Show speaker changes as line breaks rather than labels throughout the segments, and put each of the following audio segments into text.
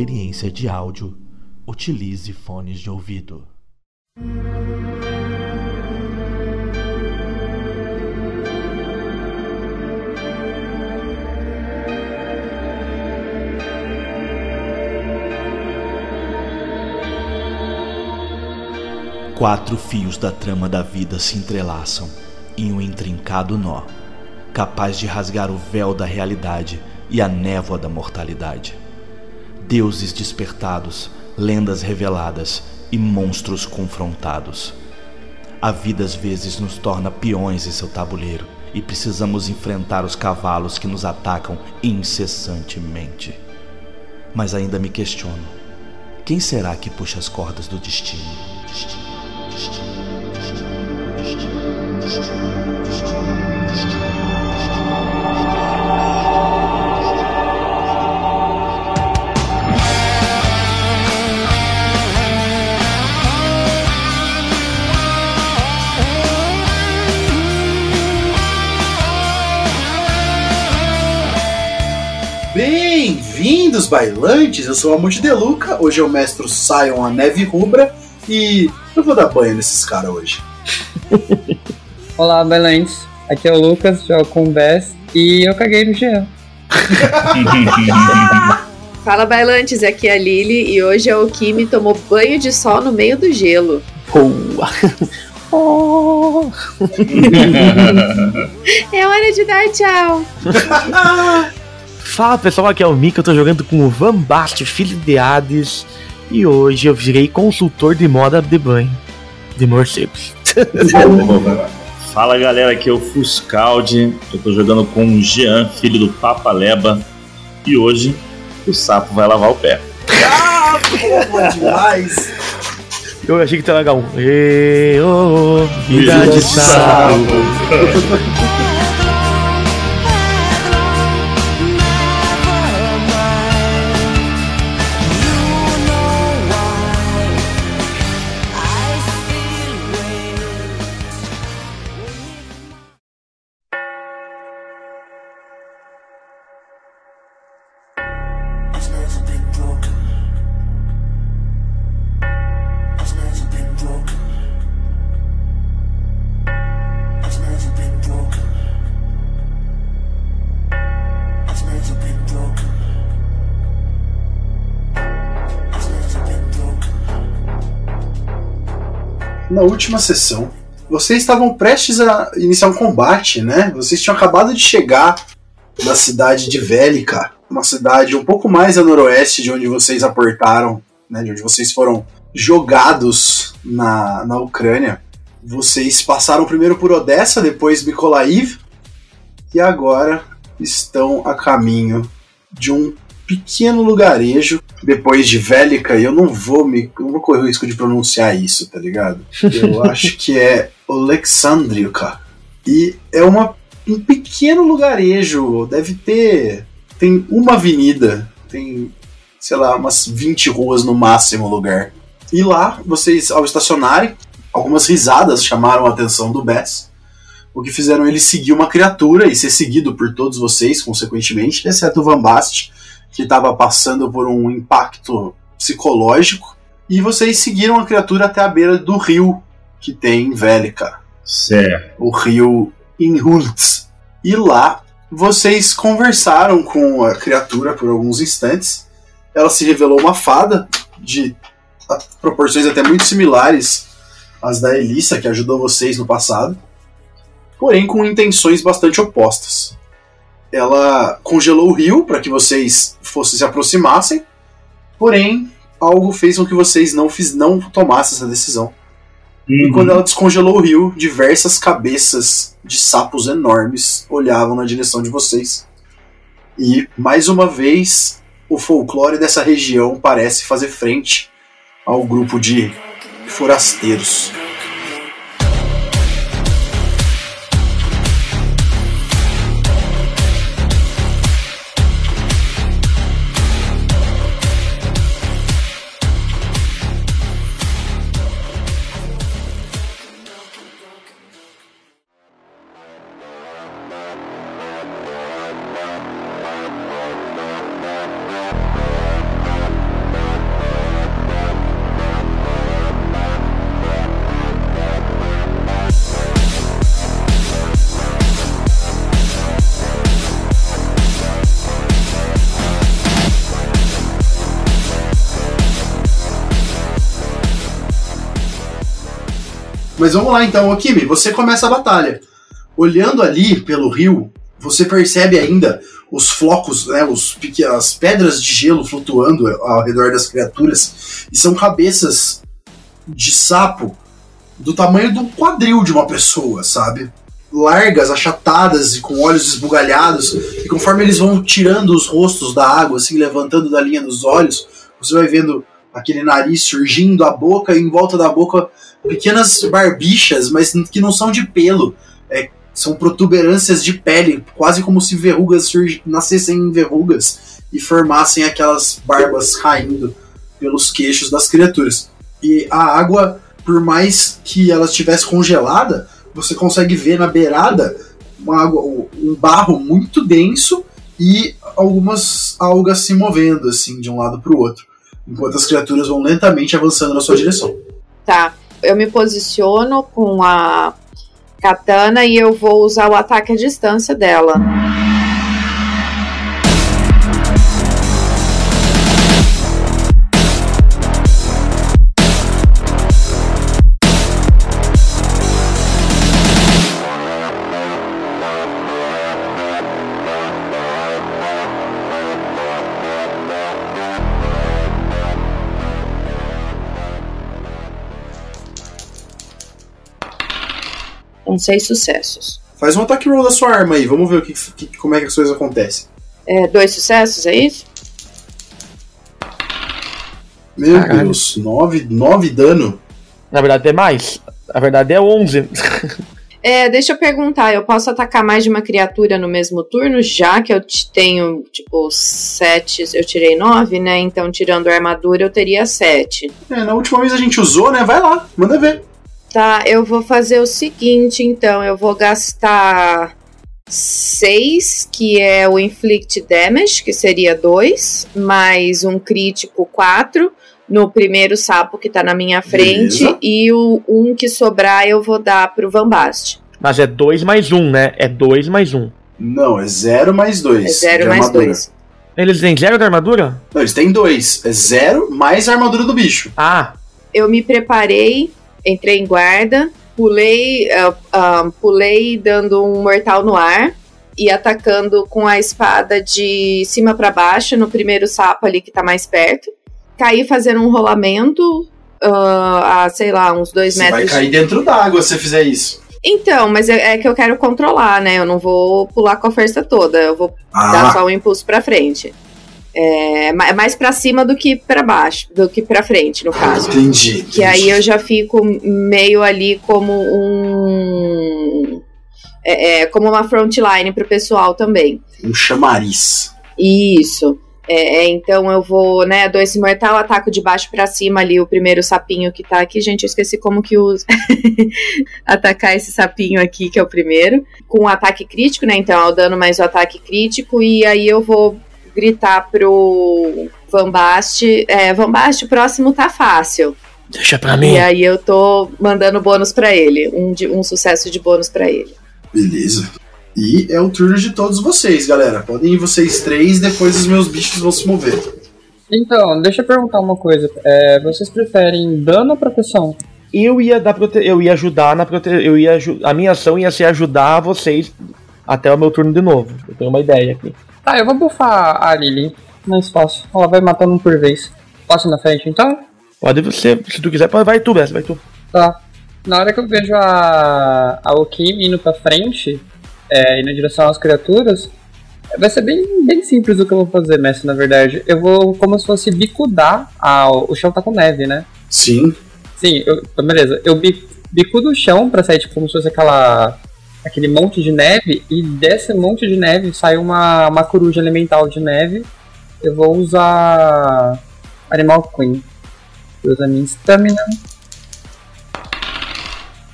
experiência de áudio, utilize fones de ouvido. Quatro fios da trama da vida se entrelaçam em um intrincado nó, capaz de rasgar o véu da realidade e a névoa da mortalidade. Deuses despertados, lendas reveladas e monstros confrontados. A vida às vezes nos torna peões em seu tabuleiro e precisamos enfrentar os cavalos que nos atacam incessantemente. Mas ainda me questiono: quem será que puxa as cordas do destino? destino?
Bem-vindos, bailantes! Eu sou a Monte Deluca, hoje eu mestro Sion a Neve Rubra e eu vou dar banho nesses caras hoje.
Olá, bailantes! Aqui é o Lucas, jogo com o Bess e eu caguei no Jean.
Fala, bailantes! Aqui é a Lily e hoje o Kimi tomou banho de sol no meio do gelo.
Boa!
oh. é hora de dar tchau!
Fala pessoal, aqui é o Mika, eu tô jogando com o Van Bast, filho de Hades, e hoje eu virei consultor de moda de banho de morcegos.
Fala galera, aqui é o Fuscaldi, eu tô jogando com o Jean, filho do Papa Leba, e hoje o sapo vai lavar o pé.
Ah, porra, demais!
Eu achei que tava legal. Ê, oh, vida de sapo.
na última sessão, vocês estavam prestes a iniciar um combate, né? Vocês tinham acabado de chegar da cidade de Vélica, uma cidade um pouco mais a noroeste de onde vocês aportaram, né? De onde vocês foram jogados na, na Ucrânia. Vocês passaram primeiro por Odessa, depois Mykolaiv, e agora estão a caminho de um pequeno lugarejo depois de Vélica, e eu não vou me. não vou correr o risco de pronunciar isso, tá ligado? Eu acho que é Alexandriuka. E é uma, um pequeno lugarejo, deve ter. Tem uma avenida, tem, sei lá, umas 20 ruas no máximo lugar. E lá, vocês, ao estacionarem, algumas risadas chamaram a atenção do Bess. O que fizeram ele seguir uma criatura e ser seguido por todos vocês, consequentemente, exceto o Van Bast, que estava passando por um impacto psicológico. E vocês seguiram a criatura até a beira do rio que tem em Vélica.
Certo.
O rio Inhultz. E lá vocês conversaram com a criatura por alguns instantes. Ela se revelou uma fada de proporções até muito similares às da Elissa, que ajudou vocês no passado, porém com intenções bastante opostas ela congelou o rio para que vocês fossem se aproximassem, porém algo fez com que vocês não, fiz, não tomassem essa decisão. Uhum. E quando ela descongelou o rio, diversas cabeças de sapos enormes olhavam na direção de vocês. E mais uma vez, o folclore dessa região parece fazer frente ao grupo de forasteiros. Mas vamos lá então, Okimi, você começa a batalha. Olhando ali pelo rio, você percebe ainda os flocos, né, os, as pedras de gelo flutuando ao redor das criaturas, e são cabeças de sapo do tamanho do quadril de uma pessoa, sabe? Largas, achatadas e com olhos esbugalhados, e conforme eles vão tirando os rostos da água, assim, levantando da linha dos olhos, você vai vendo aquele nariz surgindo, a boca, e em volta da boca pequenas barbichas, mas que não são de pelo. É, são protuberâncias de pele, quase como se verrugas nascessem em verrugas e formassem aquelas barbas caindo pelos queixos das criaturas. E a água, por mais que ela estivesse congelada, você consegue ver na beirada uma água, um barro muito denso e algumas algas se movendo assim de um lado para o outro, enquanto as criaturas vão lentamente avançando na sua direção.
Tá, eu me posiciono com a katana e eu vou usar o ataque à distância dela. Com seis sucessos.
Faz um ataque roll da sua arma aí, vamos ver o que, que como é que as coisas acontecem.
É, dois sucessos, é isso?
Meu Caralho. Deus, nove, nove dano.
Na verdade é mais. Na verdade é onze.
é, deixa eu perguntar, eu posso atacar mais de uma criatura no mesmo turno, já que eu tenho, tipo, sete, eu tirei nove, né? Então, tirando a armadura, eu teria sete.
É, na última vez a gente usou, né? Vai lá, manda ver.
Tá, eu vou fazer o seguinte, então. Eu vou gastar 6, que é o Inflict Damage, que seria 2, mais um crítico 4 no primeiro sapo que tá na minha frente. Beleza. E o um que sobrar eu vou dar pro Van Bast.
Mas é 2 mais 1, um, né? É 2 mais 1. Um.
Não, é 0 mais 2.
É 0 mais 2.
Eles têm 0 de armadura?
Não, eles têm 2. É 0 mais a armadura do bicho.
Ah.
Eu me preparei entrei em guarda, pulei, uh, uh, pulei dando um mortal no ar e atacando com a espada de cima para baixo no primeiro sapo ali que tá mais perto. Caí fazendo um rolamento uh, a, sei lá, uns dois
você
metros.
Vai cair dentro d'água se fizer isso.
Então, mas é, é, que eu quero controlar, né? Eu não vou pular com a força toda, eu vou ah. dar só um impulso para frente. É, é mais para cima do que para baixo, do que para frente, no caso.
Entendi, entendi.
Que aí eu já fico meio ali como um. É, é, como uma frontline pro pessoal também.
Um chamariz.
Isso. É, é então eu vou, né, dois mortal, ataco de baixo para cima ali o primeiro sapinho que tá aqui. Gente, eu esqueci como que usa. Atacar esse sapinho aqui, que é o primeiro. Com um ataque crítico, né? Então é o dano mais o ataque crítico. E aí eu vou gritar pro Van Bast, é, Van Bast, o próximo tá fácil.
Deixa pra mim.
E aí eu tô mandando bônus para ele, um, de, um sucesso de bônus para ele.
Beleza. E é o turno de todos vocês, galera. Podem ir vocês três, depois os meus bichos vão se mover.
Então, deixa eu perguntar uma coisa. É, vocês preferem dano ou proteção?
Eu ia dar prote... eu ia ajudar na prote... eu ia a minha ação ia ser ajudar vocês até o meu turno de novo. Eu tenho uma ideia aqui.
Tá, eu vou buffar a Lily. Mais fácil. Ela vai matando um por vez. Posso ir na frente então?
Pode você, se tu quiser, vai tu, Bessa, vai tu.
Tá. Na hora que eu vejo a, a Okimi indo pra frente, é, indo em direção às criaturas, vai ser bem, bem simples o que eu vou fazer, mestre, na verdade. Eu vou como se fosse bicudar. A, o chão tá com neve, né?
Sim.
Sim, eu, beleza. Eu bicudo o chão pra sair tipo como se fosse aquela aquele monte de neve e desse monte de neve sai uma, uma coruja elemental de neve. Eu vou usar Animal Queen. Eu uso a minha stamina.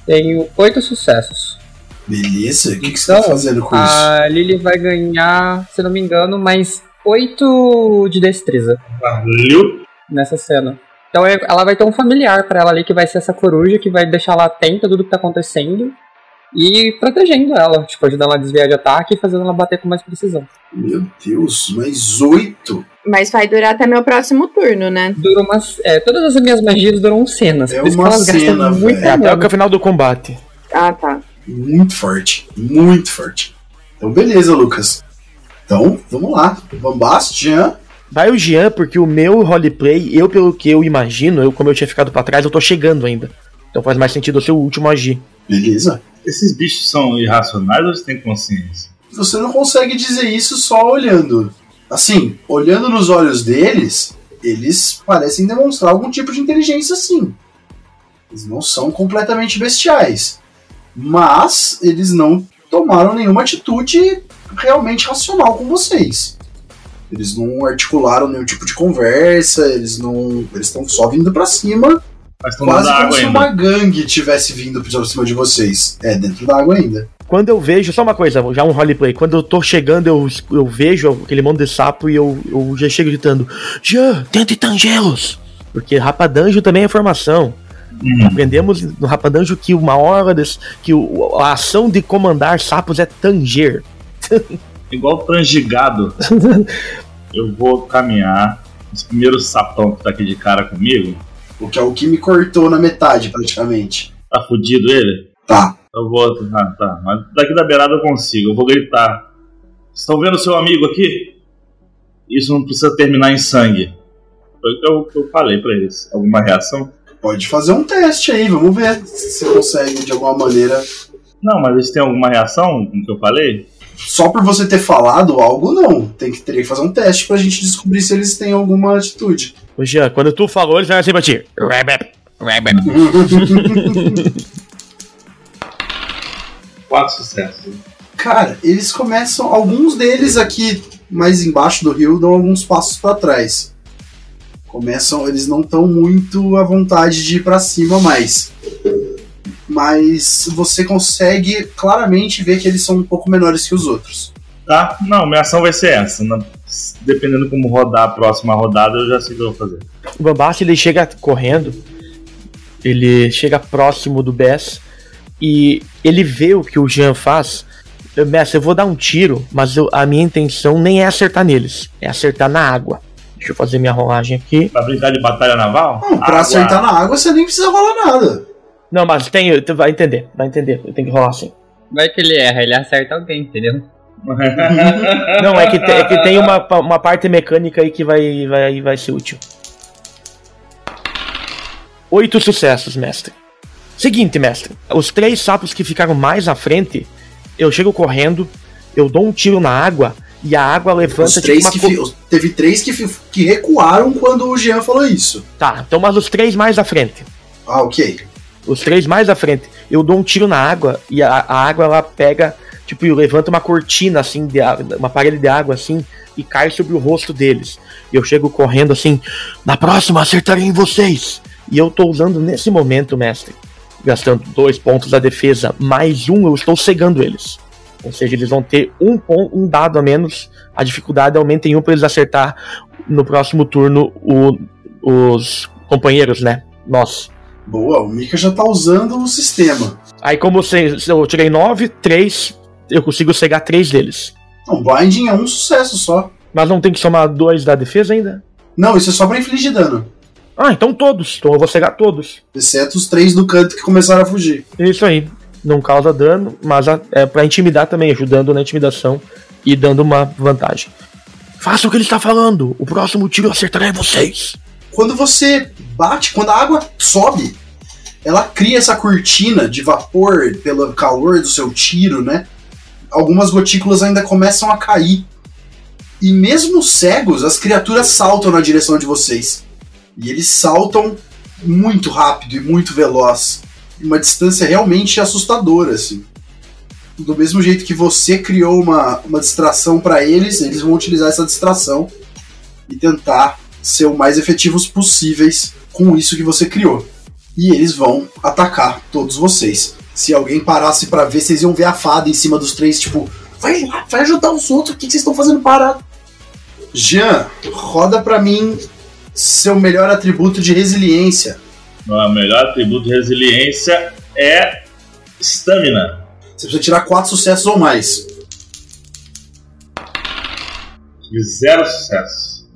Tenho oito sucessos.
Beleza, o que, que você tá então, fazendo com
a
isso?
A Lily vai ganhar, se não me engano, mais oito de destreza.
Valeu!
Nessa cena. Então é, ela vai ter um familiar para ela ali que vai ser essa coruja que vai deixar ela atenta a tudo que tá acontecendo e protegendo ela, tipo, ajudando ela a desviar de ataque e fazendo ela bater com mais precisão.
Meu Deus, mais oito.
Mas vai durar até meu próximo turno, né?
Dura umas. É, todas as minhas magias duram cenas.
É
por isso que
uma
elas gastam
cena,
muito
velho.
É até o final do combate.
Ah, tá.
Muito forte, muito forte. Então, beleza, Lucas. Então, vamos lá. Vambast, Jean.
Vai o Jean, porque o meu roleplay, eu pelo que eu imagino, eu como eu tinha ficado pra trás, eu tô chegando ainda. Então faz mais sentido eu ser o último a agir.
Beleza.
Esses bichos são irracionais ou eles têm consciência?
Você não consegue dizer isso só olhando. Assim, olhando nos olhos deles, eles parecem demonstrar algum tipo de inteligência sim. Eles não são completamente bestiais. Mas eles não tomaram nenhuma atitude realmente racional com vocês. Eles não articularam nenhum tipo de conversa, eles não. Eles estão só vindo pra cima,
Mas estão
quase como
água
se
ainda.
uma gangue tivesse vindo pra cima de vocês. É, dentro da água ainda.
Quando eu vejo, só uma coisa, já um roleplay, quando eu tô chegando, eu, eu vejo aquele monte de sapo e eu, eu já chego gritando: Jean, tente tangê-los! Porque rapadanjo também é formação.
Hum.
Aprendemos no rapadanjo que uma hora des, que o- a ação de comandar sapos é tanger.
Igual transgigado. eu vou caminhar. Esse primeiro sapão que tá aqui de cara comigo,
O que é o que me cortou na metade, praticamente.
tá fudido ele?
Tá.
Eu vou. Ah, tá. Mas daqui da beirada eu consigo. Eu vou gritar. Estão vendo seu amigo aqui? Isso não precisa terminar em sangue. Foi o que eu, que eu falei pra eles. Alguma reação?
Pode fazer um teste aí, vamos ver se você consegue de alguma maneira.
Não, mas eles têm alguma reação com o que eu falei?
Só por você ter falado algo, não. Tem que teria que fazer um teste pra gente descobrir se eles têm alguma atitude.
Ô Jean, quando tu falou, eles vão assim pra ti. Rebep, rebep.
Quatro sucessos.
Cara, eles começam. Alguns deles aqui mais embaixo do rio dão alguns passos pra trás. Começam, eles não estão muito à vontade de ir pra cima mais. Mas você consegue claramente ver que eles são um pouco menores que os outros.
Tá? Não, minha ação vai ser essa. Na- Dependendo como rodar a próxima rodada, eu já sei o que eu vou fazer.
O Bambassi ele chega correndo, ele chega próximo do Bess e ele vê o que o Jean faz. Eu, Mestre, eu vou dar um tiro, mas eu- a minha intenção nem é acertar neles, é acertar na água. Deixa eu fazer minha rolagem aqui.
Pra brincar de batalha naval?
Não, pra
Água.
acertar na água você nem precisa rolar nada.
Não, mas tem, vai entender, vai entender, eu tenho que rolar assim.
Vai que ele erra, ele acerta alguém, entendeu?
Não, é que, te- é que tem uma, uma parte mecânica aí que vai, vai, vai ser útil. Oito sucessos, mestre. Seguinte, mestre. Os três sapos que ficaram mais à frente, eu chego correndo, eu dou um tiro na água e a água levanta
Os
tipo
três
uma
que
co-
teve três que, que recuaram quando o Jean falou isso.
Tá, então mas os três mais à frente.
Ah, ok.
Os três mais à frente. Eu dou um tiro na água e a, a água ela pega, tipo, levanta uma cortina assim, de, uma parede de água assim, e cai sobre o rosto deles. E eu chego correndo assim, na próxima acertarei em vocês. E eu tô usando nesse momento, mestre, gastando dois pontos da defesa, mais um, eu estou cegando eles. Ou seja, eles vão ter um, pon- um dado a menos, a dificuldade aumenta em um para eles acertar no próximo turno o- os companheiros, né? Nós.
Boa, o Mika já tá usando o sistema.
Aí como eu tirei 9, 3, eu consigo cegar 3 deles.
Não, Blinding é um sucesso só.
Mas não tem que somar 2 da defesa ainda?
Não, isso é só pra infligir dano.
Ah, então todos. Então eu vou cegar todos.
Exceto os três do canto que começaram a fugir.
Isso aí. Não causa dano, mas é pra intimidar também, ajudando na intimidação e dando uma vantagem. Faça o que ele está falando. O próximo tiro eu acertarei vocês.
Quando você bate, quando a água sobe, ela cria essa cortina de vapor pelo calor do seu tiro, né? Algumas gotículas ainda começam a cair. E mesmo cegos, as criaturas saltam na direção de vocês. E eles saltam muito rápido e muito veloz. Uma distância realmente assustadora, assim. Do mesmo jeito que você criou uma, uma distração para eles, eles vão utilizar essa distração e tentar ser o mais efetivos possíveis com isso que você criou. E eles vão atacar todos vocês. Se alguém parasse pra ver, vocês iam ver a fada em cima dos três, tipo, vai lá, vai ajudar os outros, o que vocês estão fazendo parado? Jean, roda pra mim seu melhor atributo de resiliência.
O melhor atributo de resiliência é estamina.
Você precisa tirar quatro sucessos ou mais.
Tive zero sucesso.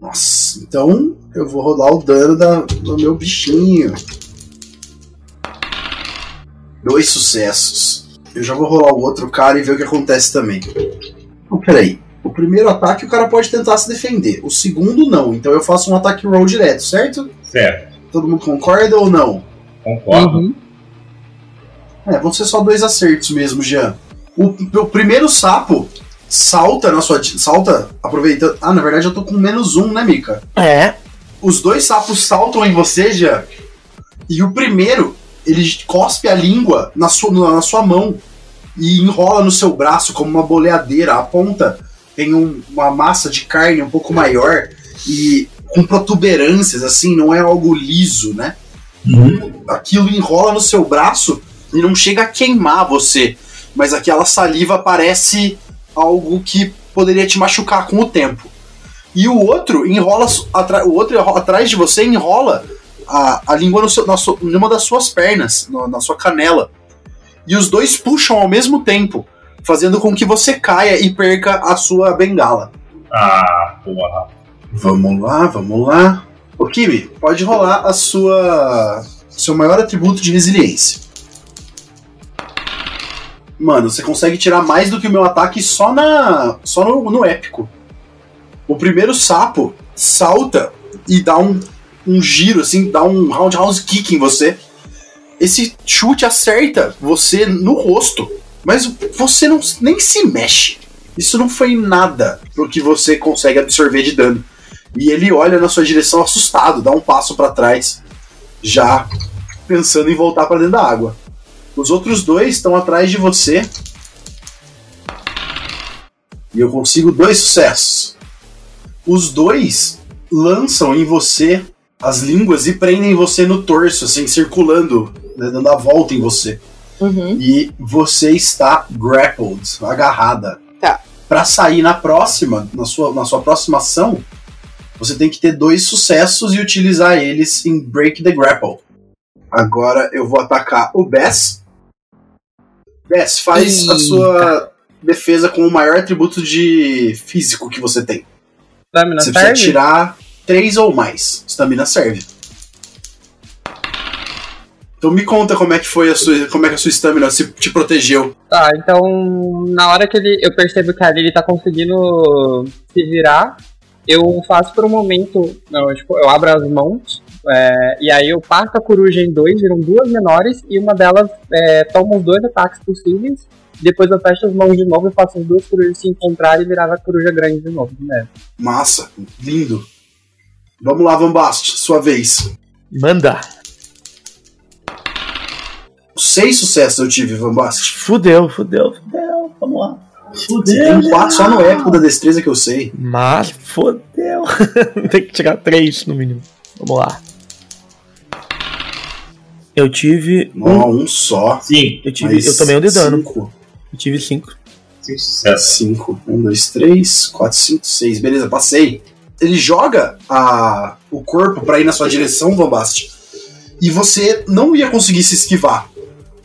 Nossa, então eu vou rodar o dano da, do meu bichinho. Dois sucessos. Eu já vou rolar o outro cara e ver o que acontece também. Então, peraí. O primeiro ataque o cara pode tentar se defender. O segundo não. Então eu faço um ataque roll direto, certo?
Certo.
Todo mundo concorda ou não?
Concordo.
Uhum.
É, vão ser só dois acertos mesmo, Jean. O, o primeiro sapo salta na sua. Salta, aproveitando. Ah, na verdade eu tô com menos um, né, Mika?
É.
Os dois sapos saltam em você, Jean. E o primeiro, ele cospe a língua na sua, na sua mão e enrola no seu braço como uma boleadeira. A ponta tem um- uma massa de carne um pouco maior e com protuberâncias, assim, não é algo liso, né? Aquilo enrola no seu braço e não chega a queimar você, mas aquela saliva parece algo que poderia te machucar com o tempo. E o outro enrola o outro enrola- atrás de você enrola a, a língua no seu, na sua, em uma das suas pernas, no- na sua canela. E os dois puxam ao mesmo tempo, fazendo com que você caia e perca a sua bengala.
Ah, porra.
Vamos lá, vamos lá. Ô Kimi, pode rolar a sua. seu maior atributo de resiliência. Mano, você consegue tirar mais do que o meu ataque só na. só no, no épico. O primeiro sapo salta e dá um, um giro, assim, dá um roundhouse kick em você. Esse chute acerta você no rosto, mas você não, nem se mexe. Isso não foi nada pro que você consegue absorver de dano. E ele olha na sua direção assustado, dá um passo pra trás, já pensando em voltar pra dentro da água. Os outros dois estão atrás de você. E eu consigo dois sucessos. Os dois lançam em você as línguas e prendem você no torso, assim, circulando, né, dando a volta em você.
Uhum.
E você está grappled, agarrada.
Tá.
Pra sair na próxima, na sua, na sua próxima ação, você tem que ter dois sucessos e utilizar eles em Break the Grapple. Agora eu vou atacar o Bess. Bess, faz a
Eita.
sua defesa com o maior atributo de físico que você tem. Você precisa tirar três ou mais. Stamina serve. Então me conta como é que foi a sua, como é que a sua stamina se te protegeu.
Tá, então na hora que ele, eu percebo que ali ele tá conseguindo se virar, eu faço por um momento, não, tipo, eu abro as mãos, é, e aí eu parto a coruja em dois, viram duas menores, e uma delas é, toma os dois ataques possíveis, depois eu fecho as mãos de novo e faço as duas corujas se encontrarem e virar a coruja grande de novo, né?
Massa, lindo. Vamos lá, Van Bast, sua vez.
Manda.
Seis sucessos eu tive, Van Bast.
Fudeu, fudeu, fudeu. Vamos lá.
Você tem quatro só no épico da destreza que eu sei.
Mas fodeu. Tem que tirar três no mínimo. Vamos lá. Eu tive. Um,
Não, um só.
Sim,
eu tive. Eu tomei um de dano.
Cinco.
Eu tive cinco.
sim, sucesso.
Cinco. Um, dois, três, quatro, cinco, seis. Beleza, passei. Ele joga a, o corpo pra ir na sua direção, Van. E você não ia conseguir se esquivar.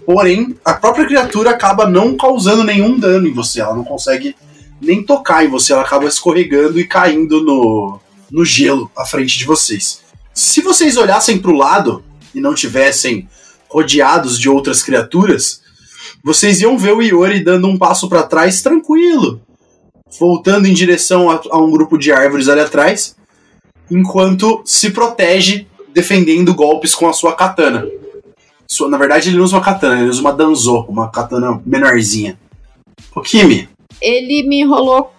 Porém, a própria criatura acaba não causando nenhum dano em você. Ela não consegue nem tocar em você. Ela acaba escorregando e caindo no, no gelo à frente de vocês. Se vocês olhassem pro lado e não tivessem rodeados de outras criaturas, vocês iam ver o Iori dando um passo pra trás tranquilo, voltando em direção a, a um grupo de árvores ali atrás, enquanto se protege defendendo golpes com a sua katana. Sua- na verdade, ele não usa uma katana, ele usa uma danzo, uma katana menorzinha. O Kimi,
Ele me enrolou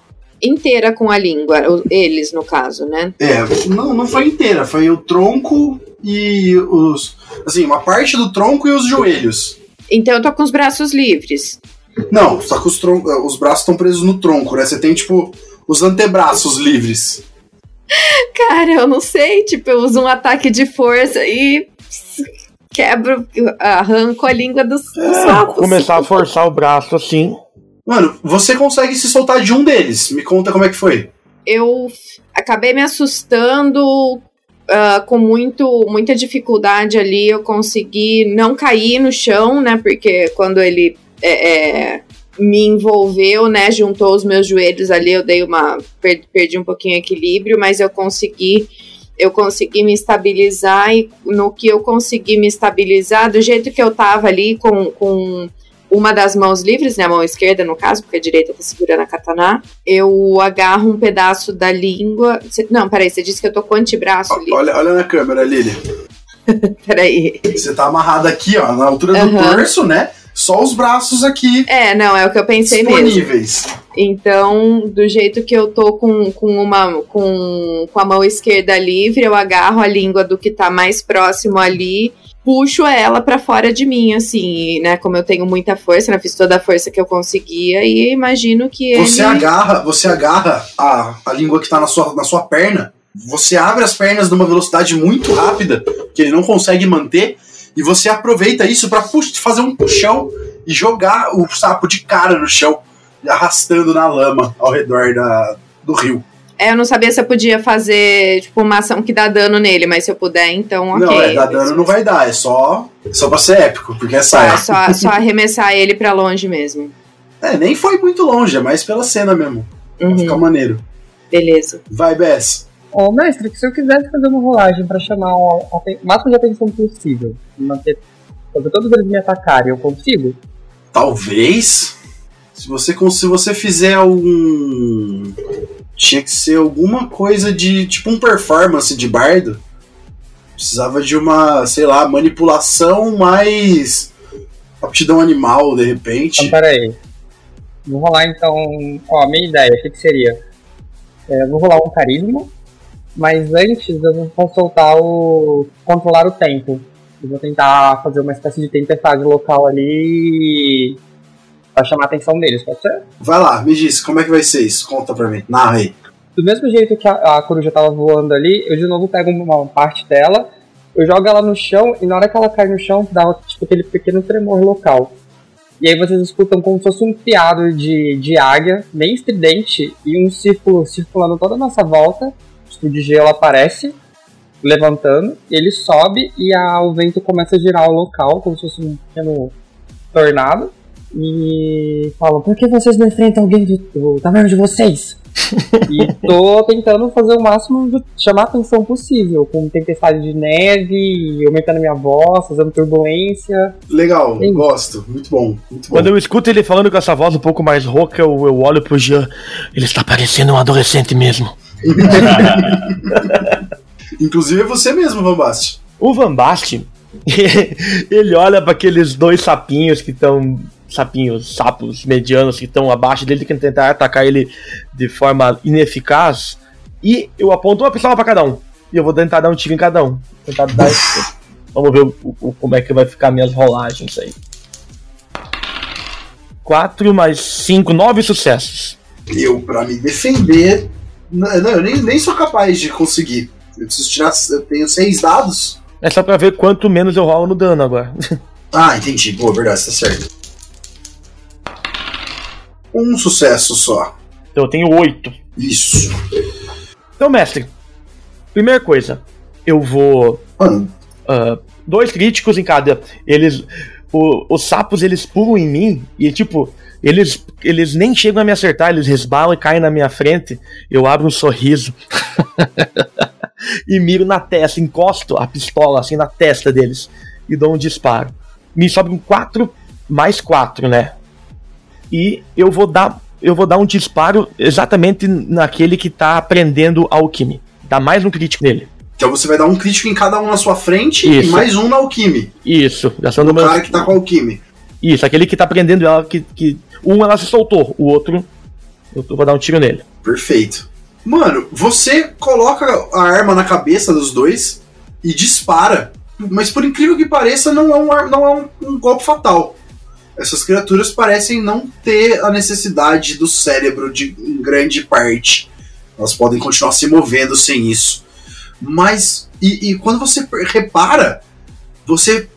inteira com a língua, eles no caso, né?
é, não, não foi inteira, foi o tronco e os. Assim, uma parte do tronco e os joelhos.
Então eu tô com os braços livres.
Não, só que os, tron- os braços estão presos no tronco, né? Você tem, tipo, os antebraços livres.
Cara, eu não sei, tipo, eu uso um ataque de força e quebro, arranco a língua dos, dos sapos.
Começar a forçar o braço assim.
Mano, você consegue se soltar de um deles. Me conta como é que foi.
Eu acabei me assustando ah, com muito, muita dificuldade ali. Eu consegui não cair no chão, né? Porque quando ele é, é, me envolveu, né? Juntou os meus joelhos ali, eu dei uma. Per, perdi um pouquinho o equilíbrio, mas eu consegui. Eu consegui me estabilizar e no que eu consegui me estabilizar, do jeito que eu tava ali com, com uma das mãos livres, né, a mão esquerda no caso, porque a direita tá segurando a katana, eu agarro um pedaço da língua. Não, peraí, você disse que eu tô com o antebraço ali.
Olha, olha na câmera, Lili.
peraí.
Você tá amarrado aqui, ó, na altura do
Aham.
torso, né? Só os braços aqui
É, não, é o que eu pensei mesmo.
disponíveis.
Então, do jeito que eu tô com, com uma com, com a mão esquerda livre, eu agarro a língua do que tá mais próximo ali, puxo ela pra fora de mim, assim, né? Como eu tenho muita força, né? Fiz toda a força que eu conseguia e imagino que
Você
ele.
agarra, você agarra a, a língua que tá na sua, na sua perna. Você abre as pernas numa velocidade muito rápida, que ele não consegue manter, e você aproveita isso pra pux- fazer um puxão e jogar o sapo de cara no chão, arrastando na lama ao redor da, do rio.
É, eu não sabia se eu podia fazer, tipo, uma ação que dá dano nele, mas se eu puder, então ok.
Não, é, dar dano não vai dar, é só, só pra ser épico, porque é saia.
Só, só, só arremessar ele pra longe mesmo.
É, nem foi muito longe, é mais pela cena mesmo. Pra
Uhum,
ficar maneiro.
beleza.
Vai, Bess.
Ô, mestre, que se eu quisesse fazer uma rolagem pra chamar o, máximo de atenção possível, manter, fazer todos eles me atacarem, eu consigo?
Talvez. Se você, se você fizer algum. Tinha que ser alguma coisa de. Tipo um performance de bardo. Precisava de uma, sei lá, manipulação mais. aptidão animal, de
Então,
repente.
peraí. Vou rolar então. Ó, a minha ideia, o que, que seria? É, vou rolar um carisma, mas antes eu vou soltar o. controlar o tempo. Eu vou tentar fazer uma espécie de tempestade local ali pra chamar a atenção deles, pode ser?
Vai lá, me diz, como é que vai ser isso? Conta pra mim. Narra aí.
Do mesmo jeito que a, a coruja tava voando ali, eu de novo pego uma parte dela, eu jogo ela no chão e na hora que ela cai no chão dá tipo aquele pequeno tremor local. E aí vocês escutam como se fosse um piado de, de águia, bem estridente, e um círculo circulando toda a nossa volta. O de gelo aparece, levantando, ele sobe e a- o vento começa a girar o local, como se fosse um pequeno tornado. E falam, por que vocês não enfrentam alguém do, do tamanho de vocês? E tô tentando fazer o máximo de chamar a atenção possível, com tempestade de neve, aumentando minha voz, fazendo turbulência.
Legal,
Sim.
gosto. Muito bom, muito bom.
Quando eu escuto ele falando com essa voz um pouco mais rouca, eu, eu olho pro Jean. Ele está parecendo um adolescente mesmo.
Inclusive é você mesmo, Van Bast.
O Van Basten, ele olha para aqueles dois sapinhos que estão. Sapinhos, sapos medianos que estão abaixo dele, que tentar atacar ele de forma ineficaz. E eu aponto uma pistola para cada um. E eu vou tentar dar um tiro em cada um. Tentar dar. Vamos ver o- o- como é que vai ficar minhas rolagens aí. 4 mais 5, 9 sucessos.
Eu, pra me defender. Não, não, eu nem, nem sou capaz de conseguir. Eu preciso tirar. Eu tenho seis dados.
É só pra ver quanto menos eu rolo no dano agora.
Ah, entendi. Pô, verdade, tá certo. Um sucesso só.
Então eu tenho 8.
Isso.
Então, mestre, primeira coisa, eu vou.
Mano,
ah, dois críticos em cada. Eles. o- os sapos eles pulam em mim e, tipo, eles, eles nem chegam a me acertar, eles resbalam e caem na minha frente. Eu abro um sorriso e miro na testa, encosto a pistola assim na testa deles e dou um disparo. Me sobram quatro mais quatro, né? E eu vou dar. Eu vou dar um disparo exatamente naquele que tá aprendendo alquimia. Dá mais um crítico nele.
então você vai dar um crítico em cada um na sua frente e
Isso.
mais um na Alquime.
Isso, gastando
Do
meu.
cara que tá com a Alquime.
Isso, aquele que tá prendendo ela, que, que. Um ela se soltou, o outro. Eu vou dar um tiro nele.
Perfeito. Mano, você coloca a arma na cabeça dos dois e dispara. Mas por incrível que pareça, não é um, não é um, um golpe fatal. Essas criaturas parecem não ter a necessidade do cérebro de em grande parte. Elas podem continuar se movendo sem isso. Mas, e, e quando você repara, você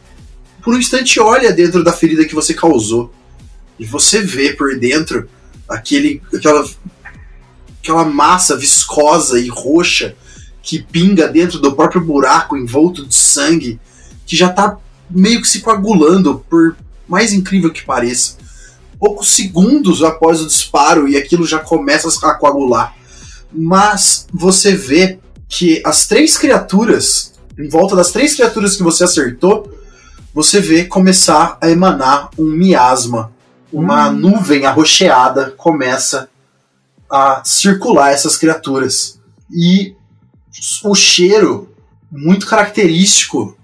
por um instante olha dentro da ferida que você causou. E você vê por dentro aquele, aquela aquela massa viscosa e roxa que pinga dentro do próprio buraco envolto de sangue, que já tá meio que se coagulando, por mais incrível que pareça. poucos segundos após o disparo e aquilo já começa a coagular. Mas você vê que as três criaturas, em volta das três criaturas que você acertou, você vê começar a emanar um miasma. Uma nuvem arroxeada começa a circular essas criaturas. E o cheiro muito característico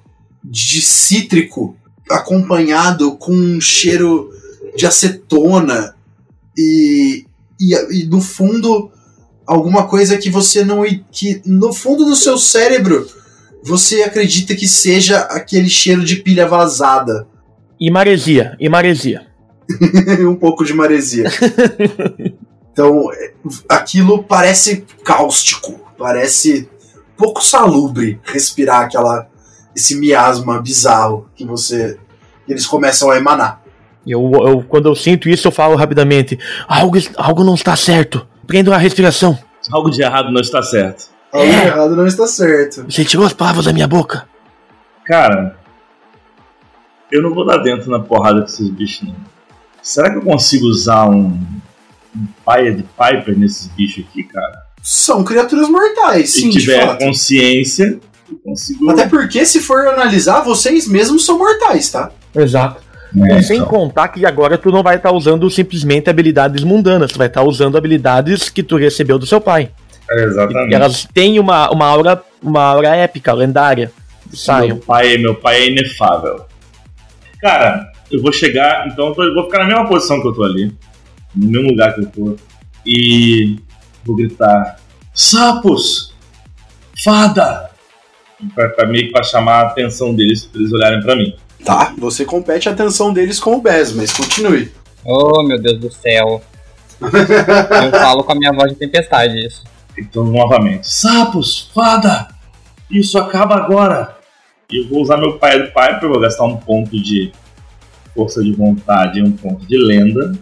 de cítrico, acompanhado com um cheiro de acetona e, e, e no fundo alguma coisa que você não que no fundo do seu cérebro você acredita que seja aquele cheiro de pilha vazada.
E maresia, e maresia.
um pouco de maresia. então, aquilo parece cáustico, parece pouco salubre respirar aquela esse miasma bizarro que você que eles começam a emanar.
Eu, eu, quando eu sinto isso, eu falo rapidamente: algo, algo não está certo. Prenda a respiração.
Algo de errado não está certo.
Algo de errado não está certo.
Você tirou as palavras da minha boca.
Cara, eu não vou dar dentro na porrada com esses bichos, não. Será que eu consigo usar um, um paia de Piper nesses bichos aqui, cara?
São criaturas mortais, sim,
Se
de
tiver
fato.
consciência, consigo.
Até porque, se for analisar, vocês mesmos são mortais, tá?
Exato.
É,
Sem
então.
contar que agora tu não vai estar usando simplesmente habilidades mundanas, tu vai estar usando habilidades que tu recebeu do seu pai.
É, exatamente.
Elas têm uma, uma aura uma aura épica, lendária.
Meu pai, meu pai é inefável. Cara, eu vou chegar, então eu tô- eu vou ficar na mesma posição que eu tô ali, no mesmo lugar que eu tô, e vou gritar: Sapos! Fada! Pra, pra meio que pra chamar a atenção deles, pra eles olharem pra mim.
Tá, você compete a atenção deles com o Bez, mas continue.
Oh, meu Deus do céu. Eu falo com a minha voz de tempestade isso.
Então, novamente: Sapos! Fada! Isso acaba agora! E eu vou usar meu pai do pai, eu vou gastar um ponto de força de vontade e um ponto de lenda.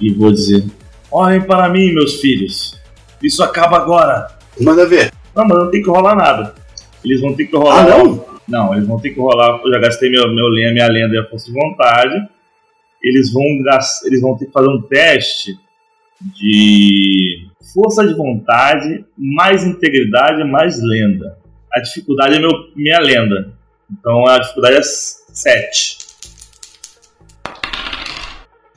E vou dizer: Olhem para mim, meus filhos! Isso acaba agora!
Manda ver.
Não, mas não tem que rolar nada. Eles vão ter que rolar.
Ah, não?
Não, eles vão ter que rolar. Eu já gastei meu, meu, minha lenda e a força de vontade. Eles vão, eles vão ter que fazer um teste de força de vontade, mais integridade, mais lenda. A dificuldade é meu, minha lenda. Então a dificuldade é 7.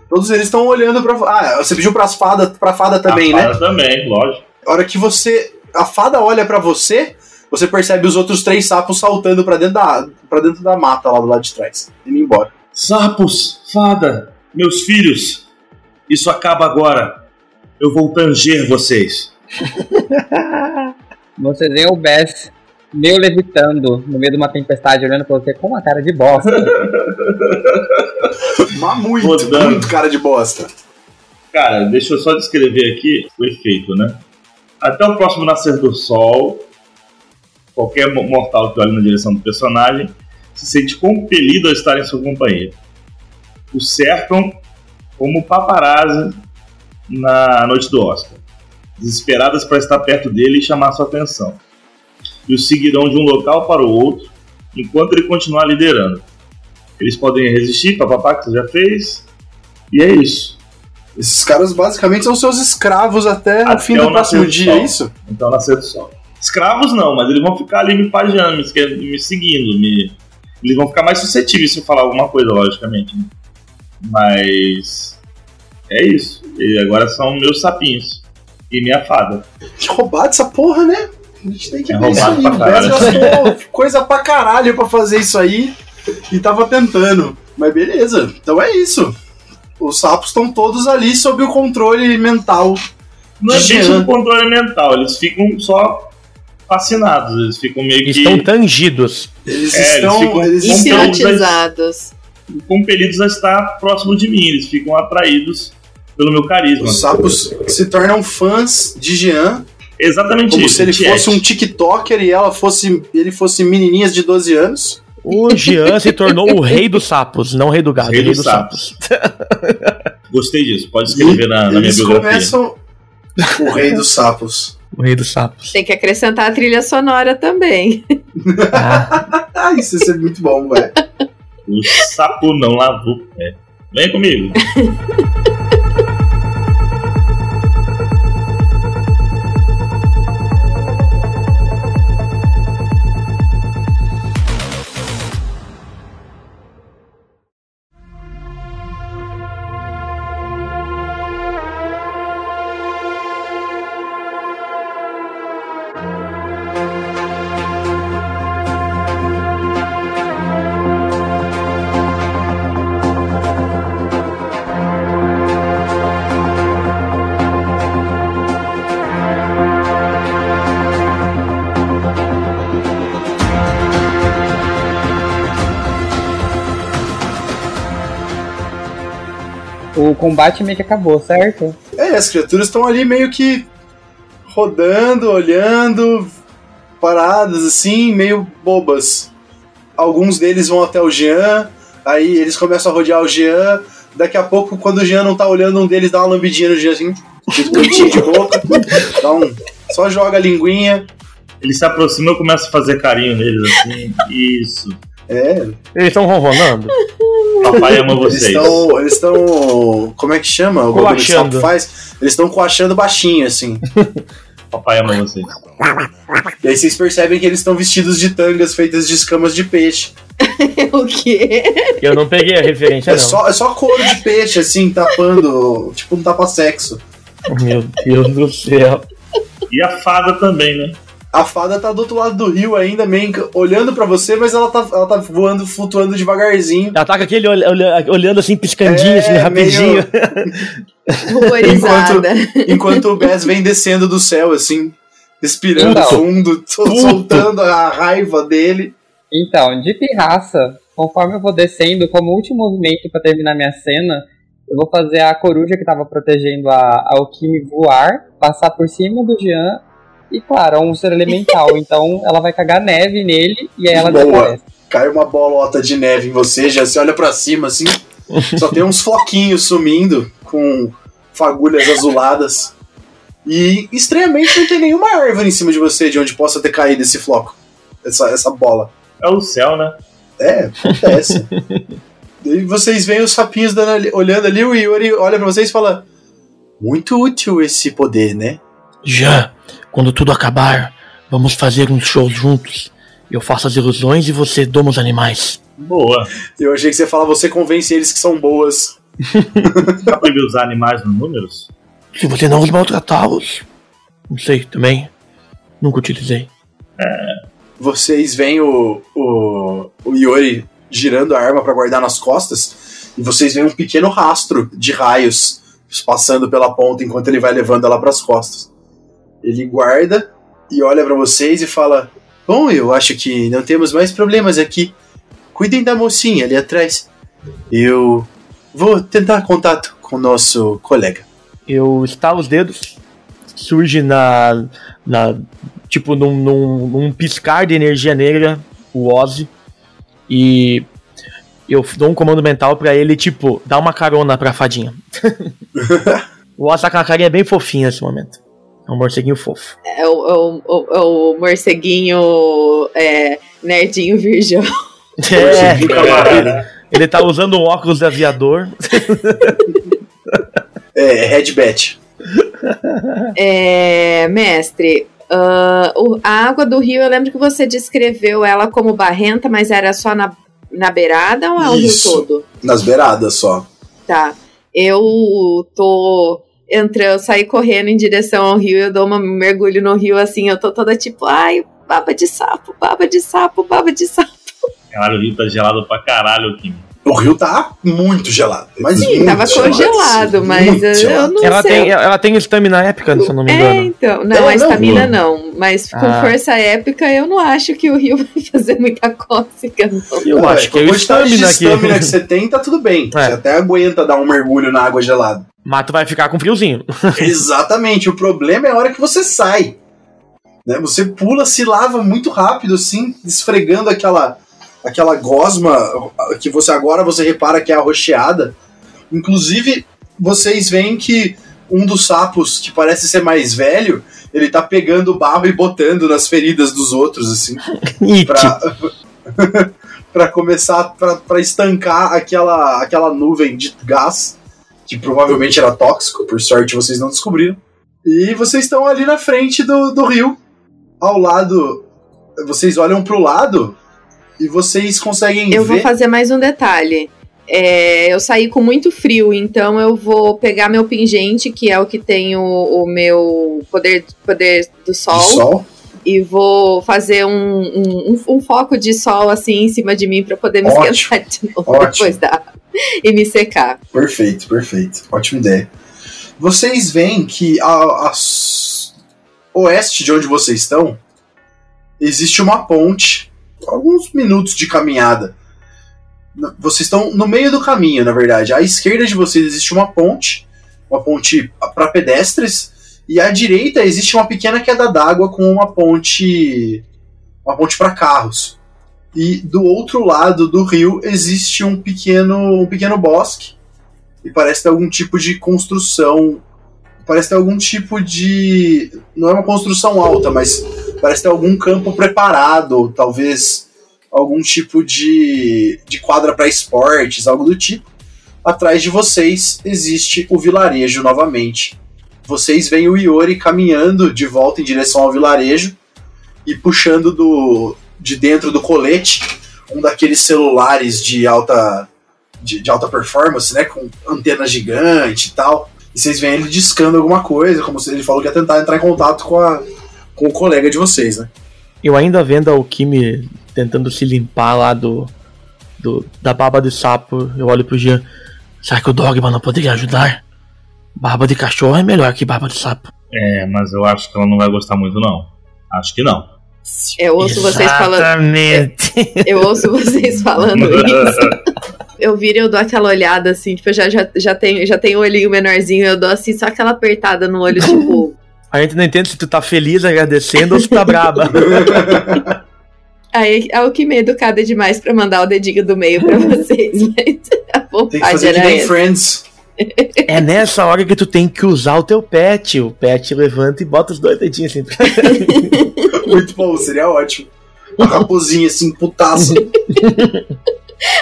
Todos eles estão olhando pra. Ah, você pediu pras fada, pra fada também,
a
né?
fada também, lógico.
A hora que você. A fada olha pra você, você percebe os outros três sapos saltando pra dentro da, pra dentro da mata lá do lado de trás. Indo embora.
Sapos, fada, meus filhos, isso acaba agora. Eu vou tanger vocês.
Você vê o Bess meio levitando no meio de uma tempestade, olhando pra você com uma cara de bosta.
Mas muito,
Rodando.
muito cara de bosta.
Cara, deixa eu só descrever aqui o efeito, né? Até o próximo nascer do sol, qualquer mo- mortal que olhe na direção do personagem se sente compelido a estar em sua companhia. O cercam como paparazzi na noite do Oscar, desesperadas para estar perto dele e chamar sua atenção. E o seguirão de um local para o outro enquanto ele continuar liderando. Eles podem resistir, papapá, que você já fez, e é isso.
Esses caras basicamente são seus escravos até, o
Até
fim
o
do próximo dia, é isso?
Então nascer do sol. Escravos não, mas eles vão ficar ali me pagiando, me, seguindo, me... eles vão ficar mais suscetíveis se eu falar alguma coisa, logicamente. né? Mas é isso. E agora são meus sapinhos e minha fada.
Que roubado essa porra, né? A gente tem que
É
ver isso aí. gastou coisa pra caralho pra fazer isso aí e tava tentando. Mas beleza, então é isso. Os sapos estão todos ali sob o controle mental.
Não é bem sob controle mental, eles ficam só fascinados, eles ficam meio que
Estão tangidos.
Eles
É, eles
estão.
ficam-
Eles
Então,
estão
Hipnotizados.
compelidos a estar próximo de mim, eles ficam atraídos pelo meu carisma.
os sapos se tornam fãs de Jean,
Exatamente
como
isso.
se ele fosse um TikToker e ela fosse, ele fosse menininhas de 12 anos.
O Jean se tornou o rei dos sapos, não o rei do gado,
Rei
rei,
dos
dos sapos.
Gostei disso, pode escrever na, na minha
eles
biografia.
começam o rei dos sapos.
O rei dos sapos.
Tem que acrescentar a trilha sonora também.
Ah,
isso ia ser muito bom, velho.
O sapo não lavou o pé. Vem comigo.
combate meio que acabou, certo?
É, as criaturas estão ali meio que rodando, olhando, paradas assim, meio bobas. Alguns deles vão até o Jean, aí eles começam a rodear o Jean. Daqui a pouco, quando o Jean não tá olhando, um deles dá uma lambidinha no Jean assim, de de boca, dá um, só joga a linguinha.
Ele se aproxima e eu começo a fazer carinho neles assim. Isso.
É,
Eles estão ronronando?
Papai ama vocês.
Eles estão. Como é que chama? O sapo faz? Eles estão coachando baixinho, assim.
Papai ama vocês.
E aí vocês percebem que eles estão vestidos de tangas feitas de escamas de peixe.
o quê?
Eu não peguei a referência,
É
não.
só, é só couro de peixe, assim, tapando. tipo um tapa-sexo.
Meu Deus do céu.
E a fada também, né?
A fada tá do outro lado do rio ainda, meio que olhando pra você, mas ela tá, ela tá voando, flutuando devagarzinho.
Ela tá com aquele olh- olh- olhando assim, piscandinho,
É,
assim, rapidinho.
Ruborizada.
Enquanto o Bess vem descendo do céu, assim, respirando
Então.
fundo, sol- soltando a raiva dele.
Então, de pirraça, conforme eu vou descendo, como último movimento pra terminar minha cena, eu vou fazer a coruja que tava protegendo a, a Okimi voar, passar por cima do Jean, e claro, é um ser elemental, então ela vai cagar neve nele e aí ela
Boa.
desaparece.
Cai uma bolota de neve em você, já você olha pra cima, assim, só tem uns floquinhos sumindo, com fagulhas azuladas. E estranhamente não tem nenhuma árvore em cima de você de onde possa ter caído esse floco, essa, essa bola.
É o céu, né?
É, acontece. e vocês veem os sapinhos dando ali- olhando ali, o Yuri olha pra vocês e fala: Muito útil esse poder, né?
Já, quando tudo acabar, vamos fazer um show juntos. Eu faço as ilusões e você doma os animais.
Boa.
Eu achei que você fala, você convence eles que são boas.
Dá pra usar animais nos números?
Se você não os maltratá-los. Não sei, também. Nunca utilizei.
Vocês veem o, o, o Yuri girando a arma pra guardar nas costas, e vocês veem um pequeno rastro de raios passando pela ponta enquanto ele vai levando ela pras costas. Ele guarda e olha pra vocês e fala: Bom, eu acho que não temos mais problemas aqui. Cuidem da mocinha ali atrás. Eu vou tentar contato com o nosso colega.
Eu estalo os dedos, surge na. na tipo, num, num, num piscar de energia negra, o Ozzy, e eu dou um comando mental pra ele, tipo, dar uma carona pra fadinha. o Ozzy tá com a carinha bem fofinha nesse momento. É um morceguinho fofo.
É o, é o, é o morceguinho é, nerdinho virgão.
É, ele tá usando um óculos de aviador.
É, Redbat.
É, mestre, ah, o- a água do rio, eu lembro que você descreveu ela como barrenta, mas era só na, na beirada ou é o rio todo?
Nas beiradas só.
Tá. Eu tô entrando, saí correndo em direção ao rio, eu dou um mergulho no rio assim, eu tô toda tipo, ai, baba de sapo, baba de sapo, baba de sapo.
Caralho, o rio tá gelado pra caralho, Kim.
O rio tá muito gelado. Mas
Sim,
muito
tava
gelado,
congelado, mas eu,
gelado.
não
Ela
sei.
tem, ela tem estamina épica, se eu não me
É,
engano.
então. Não,
É,
a estamina
não.
não. Mas com
Ah.
força épica, eu não acho que o rio vai fazer muita cócega, não.
Eu
É,
acho que
com
é
a
o estamina aqui.
estamina que você tem, tá tudo bem.
É.
Você até aguenta dar um mergulho na água gelada.
Mas tu vai ficar com friozinho.
Exatamente. O problema é a hora que você sai. Né? Você pula, se lava muito rápido, assim, esfregando aquela, aquela gosma que você agora você repara que é arroxeada. Inclusive, vocês veem que um dos sapos, que parece ser mais velho, ele tá pegando barro e botando nas feridas dos outros, assim.
It.
pra, pra começar, pra, pra estancar aquela, aquela nuvem de gás, que provavelmente era tóxico, por sorte vocês não descobriram. E vocês estão ali na frente do, do rio, ao lado. Vocês olham pro lado e vocês conseguem
Eu
ver.
vou fazer mais um detalhe. É, eu saí com muito frio, então eu vou pegar meu pingente, que é o que tem o, o meu poder, poder do sol,
sol.
e vou fazer um, um, um- foco de sol assim em cima de mim pra poder me
Ótimo,
esquentar de novo
ótimo.
depois da e me secar.
Perfeito, perfeito. Ótima ideia. Vocês veem que a, a oeste de onde vocês estão existe uma ponte, alguns minutos de caminhada. vocês estão no meio do caminho, na verdade. À esquerda de vocês existe uma ponte, uma ponte para pedestres, e à direita existe uma pequena queda d'água com uma ponte, uma ponte para carros. E do outro lado do rio existe um pequeno, um pequeno bosque e parece ter algum tipo de construção, parece ter algum tipo de, não é uma construção alta, mas parece ter algum campo preparado, talvez algum tipo de, de quadra para esportes, algo do tipo. Atrás de vocês existe o vilarejo novamente. Vocês veem o Iori caminhando de volta em direção ao vilarejo e puxando do, de dentro do colete um daqueles celulares de alta de, de alta performance, né, com antena gigante e tal. E vocês veem ele discando alguma coisa, como se ele falou que ia tentar entrar em contato com, a, com o colega de vocês, né?
Eu ainda vendo a Kimi tentando se limpar lá do, do da baba de sapo, eu olho pro Jean. Será que o Dogma não poderia ajudar? Barba de cachorro é melhor que barba de sapo.
É, mas eu acho que ela não vai gostar muito, não. Acho que não.
Eu ouço vocês falando.
Exatamente.
Eu ouço vocês falando isso. Eu viro e eu dou aquela olhada assim, tipo, eu já, já, já tenho, já tenho o olhinho menorzinho, eu dou assim, só aquela apertada no olho, tipo.
A gente não entende se tu tá feliz agradecendo ou se tá braba.
Aí a Alquimia é educada demais pra mandar o dedinho do meio pra vocês, mas a
Tem que
vontade
fazer que
era essa.
Friends.
É nessa hora que tu tem que usar o teu pet. O pet levanta e bota os dois dedinhos assim.
Muito bom, seria ótimo. Uma raposinha assim, putaça.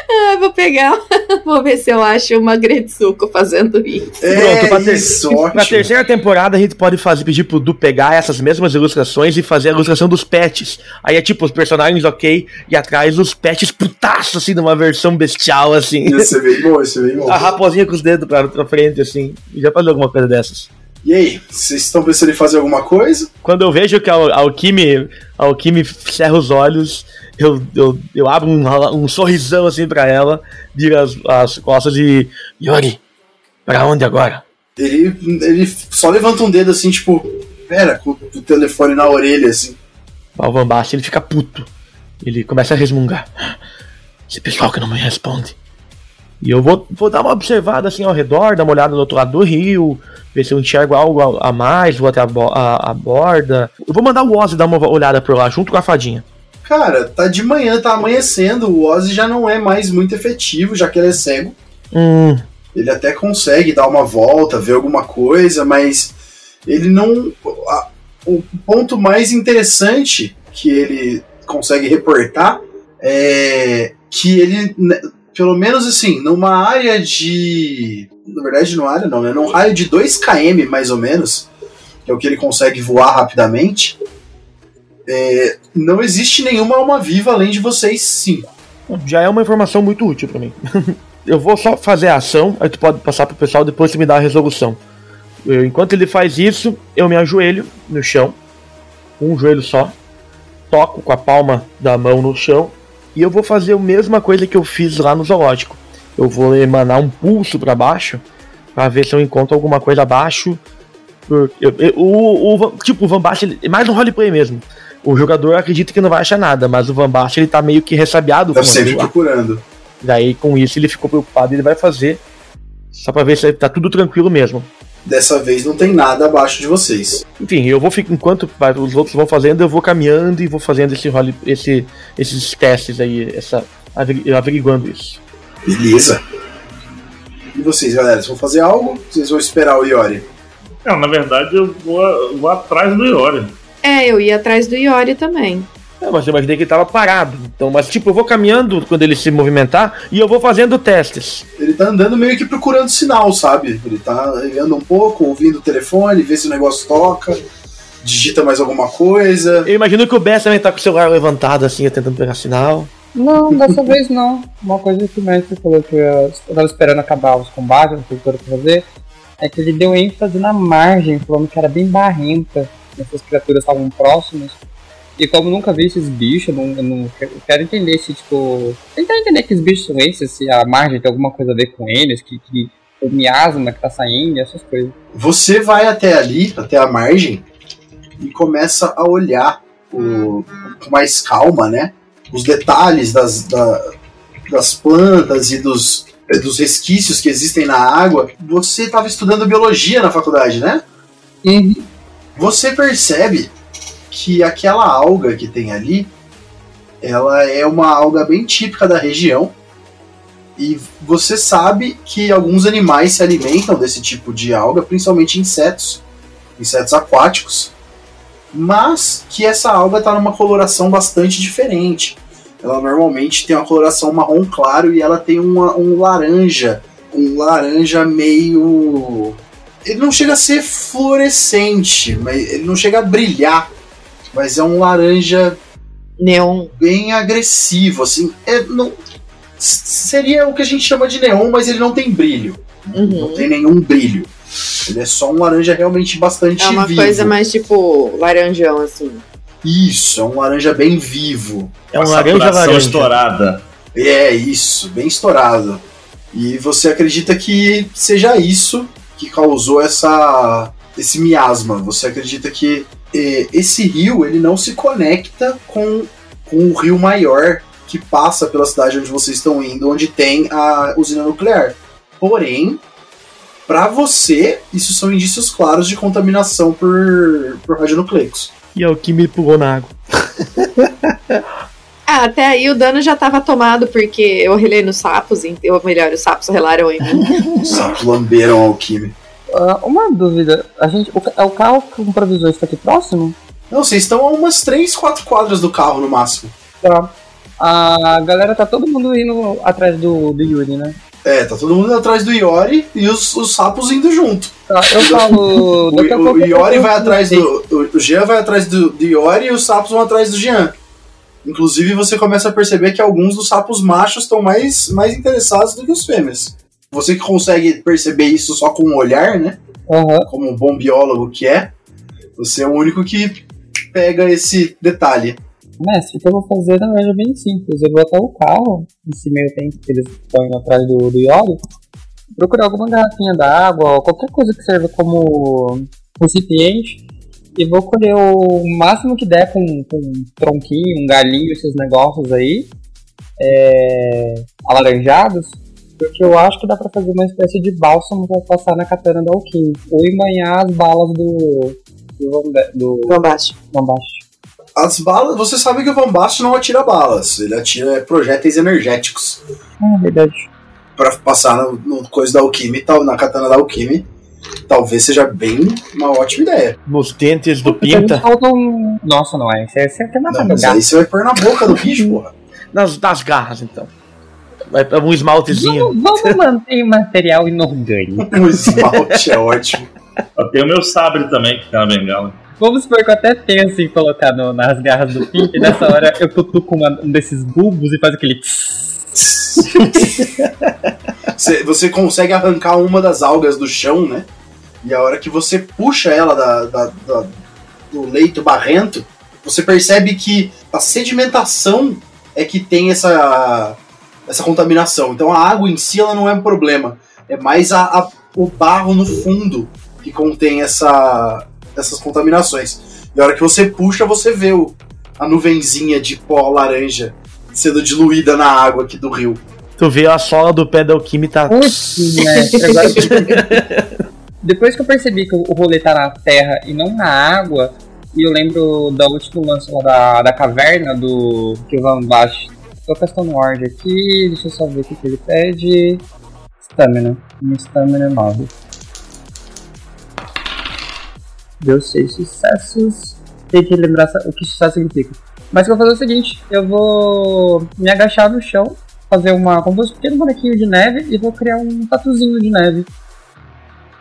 Ah, vou pegar, vou ver se eu acho uma Gretsuko fazendo isso.
É
Pronto, pra ter-
isso,
Na terceira temporada a gente pode fazer, pedir pro Du pegar essas mesmas ilustrações e fazer a ilustração dos pets. Aí é tipo os personagens ok e atrás os pets putaço, assim, numa versão bestial, assim.
Ia ser bem bom, ia ser bem bom.
A raposinha com os dedos pra, pra frente, assim. Já fazer alguma coisa dessas.
E aí, vocês estão pensando em fazer alguma coisa?
Quando eu vejo que a a Alquime, a Alquime cerra os olhos, eu, eu, eu abro um, um sorrisão assim pra ela, viro as, as costas e. Yori, pra onde agora?
Ele, ele só levanta um dedo assim, tipo, pera, com o telefone na orelha, assim.
O Van Basten, ele fica puto. Ele começa a resmungar. Esse pessoal que não me responde. E eu vou, vou dar uma observada assim ao redor, dar uma olhada do outro lado do rio, ver se eu enxergo algo a, a mais, vou até a, bo- a- a borda. Eu vou mandar o Ozzy dar uma olhada por lá, junto com a fadinha.
Cara, tá de manhã, tá amanhecendo, o Ozzy já não é mais muito efetivo, já que ele é cego.
Hum,
Ele até consegue dar uma volta, ver alguma coisa, mas ele não. a- o ponto mais interessante que ele consegue reportar é que ele, né, pelo menos assim, numa área de. Na verdade, numa área não, né? Num raio de 2 km mais ou menos, que é o que ele consegue voar rapidamente, é, não existe nenhuma alma viva além de vocês cinco.
já é uma informação muito útil pra mim. eu vou só fazer a ação, aí tu pode passar pro pessoal, depois tu me dá a resolução. Eu- enquanto ele faz isso, eu me ajoelho no chão, um joelho só, toco com a palma da mão no chão, e eu vou fazer a mesma coisa que eu fiz lá no zoológico. Eu vou emanar um pulso pra baixo, pra ver se eu encontro alguma coisa abaixo. Eu- eu- o, o tipo, o Van Basten, é mais um roleplay mesmo. O jogador acredita que não vai achar nada, mas o Van Basten ele tá meio que ressabiado
Tá
com
sempre procurando.
Daí com isso ele ficou preocupado e ele vai fazer. Só pra ver se tá tudo tranquilo mesmo.
Dessa vez não tem nada abaixo de vocês.
Enfim, eu vou ficar. Enquanto os outros vão fazendo, eu vou caminhando e vou fazendo esse role, esse, esses testes aí, essa, averi- averiguando isso.
Beleza. E vocês, galera, vocês vão fazer algo? Vocês vão esperar o Iori?
Não, na verdade eu vou, eu vou atrás do Iori.
É, eu ia atrás do Iori também.
É, mas eu imaginei que ele tava parado. Então, mas tipo, eu vou caminhando quando ele se movimentar e eu vou fazendo testes.
Ele tá andando meio que procurando sinal, sabe? Ele tá ele anda um pouco, ouvindo o telefone, vê se o negócio toca, digita mais alguma coisa.
Eu imagino que o Bess também tá com o celular levantado assim, tentando pegar sinal.
Não, dessa vez não. Uma coisa que o mestre falou que eu, ia- eu tava esperando acabar os combates, não sei o que fazer, é que ele deu ênfase na margem, falando que era bem barrenta, essas criaturas estavam próximas. E como nunca vi esses bichos, não, não quero entender se, tipo. Tentar entender que os bichos são esses, se a margem tem alguma coisa a ver com eles, que, que o miasma que tá saindo, essas coisas.
Você vai até ali, até a margem, e começa a olhar o- com mais calma, né? Os detalhes das, da- das plantas e dos, dos resquícios que existem na água. Você estava estudando biologia na faculdade, né?
Uhum.
Você percebe que aquela alga que tem ali, ela é uma alga bem típica da região. E você sabe que alguns animais se alimentam desse tipo de alga, principalmente insetos, insetos aquáticos, mas que essa alga está numa coloração bastante diferente. Ela normalmente tem uma coloração marrom claro e ela tem uma, um laranja, um laranja meio ele não chega a ser fluorescente, mas ele não chega a brilhar, mas é um laranja
Neon.
bem agressivo, assim. É, não, seria o que a gente chama de neon, mas ele não tem brilho. Não
Uhum.
tem nenhum brilho. Ele é só um laranja realmente bastante
É uma
vivo.
coisa mais tipo laranjão, assim.
Isso, é um laranja bem vivo.
É um
Uma
laranja laranja.
estourada.
É isso, bem estourado. E você acredita que seja isso que causou essa esse miasma? Você acredita que eh, esse rio ele não se conecta com, com o rio maior que passa pela cidade onde vocês estão indo, onde tem a usina nuclear. Porém, para você, isso são indícios claros de contaminação por, por radionucleicos.
E é o que me pulou na água.
Ah, até aí o dano já tava tomado, porque eu relei nos sapos, ou melhor, os sapos relaram em mim.
Os sapos lamberam a alquimia.
Ah, uma dúvida, a gente, o, é o carro com provisor está aqui próximo?
Não, vocês estão a umas 3, 4 quadras do carro no máximo.
Tá. A galera tá todo mundo indo atrás do, do Yuri, né?
É, tá todo mundo atrás do Iori e os, os sapos indo junto.
Tá, eu falo.
O, o, o Iori vai atrás do. O, o Jean vai atrás do, do Iori e os sapos vão atrás do Jean. Inclusive, você começa a perceber que alguns dos sapos machos estão mais, mais interessados do que os fêmeas. Você que consegue perceber isso só com um olhar, né?
Aham.
Como um bom biólogo que é, você é o único que pega esse detalhe.
Mestre, o que eu vou fazer na verdade é bem simples. Eu vou até o carro, nesse meio tempo que eles estão indo atrás do, do Yori, procurar alguma garrafinha d'água, ou qualquer coisa que serva como recipiente, e vou colher o máximo que der com, com um tronquinho, um galinho, esses negócios aí, é, alaranjados, porque eu acho que dá pra fazer uma espécie de bálsamo pra passar na katana da Alquim, ou embanhar as balas do. do, do Basten.
As balas, você sabe que o Basten não atira balas, ele atira projéteis energéticos.
Ah, verdade.
Pra passar no, no coisa da Alquime, tal, na katana da Alquime, talvez seja bem uma ótima ideia.
Nos dentes do Pinta.
faltam- Nossa, não é. Você você matar
Não,
meu
mas aí você vai pôr na boca do bicho, porra.
Nas, nas garras, então. Vai pra um esmaltezinho.
Vamos, vamos manter material inorgânico.
O esmalte é ótimo.
Eu tenho o meu sabre também, que tem uma bengala.
Vamos supor que eu até penso em colocar no- nas garras do Pink, e nessa hora eu cutuco uma- um desses bulbos e faz aquele. tss.
Você, consegue arrancar uma das algas do chão, né? E a hora que você puxa ela da, da- da- do leito barrento, você percebe que a sedimentação é que tem essa, essa contaminação. Então a água em si ela não é um problema. É mais a, a- o barro no fundo que contém essa, essas contaminações. E a hora que você puxa, você vê o, a nuvenzinha de pó laranja sendo diluída na água aqui do rio.
Tu vê a sola do pé da Alquime tá.
Putz, que- Depois que eu percebi que o rolê tá na terra e não na água, e eu lembro da último lance lá da, da caverna do que Van Bash. Tô castando Ward aqui, deixa eu só ver o que ele pede. Stamina. Minha stamina é 9. Deu 6 sucessos. Tem que lembrar o que sucesso significa. Mas eu vou fazer o seguinte, eu vou me agachar no chão, fazer uma. como um pequeno bonequinho de neve e vou criar um tatuzinho de neve.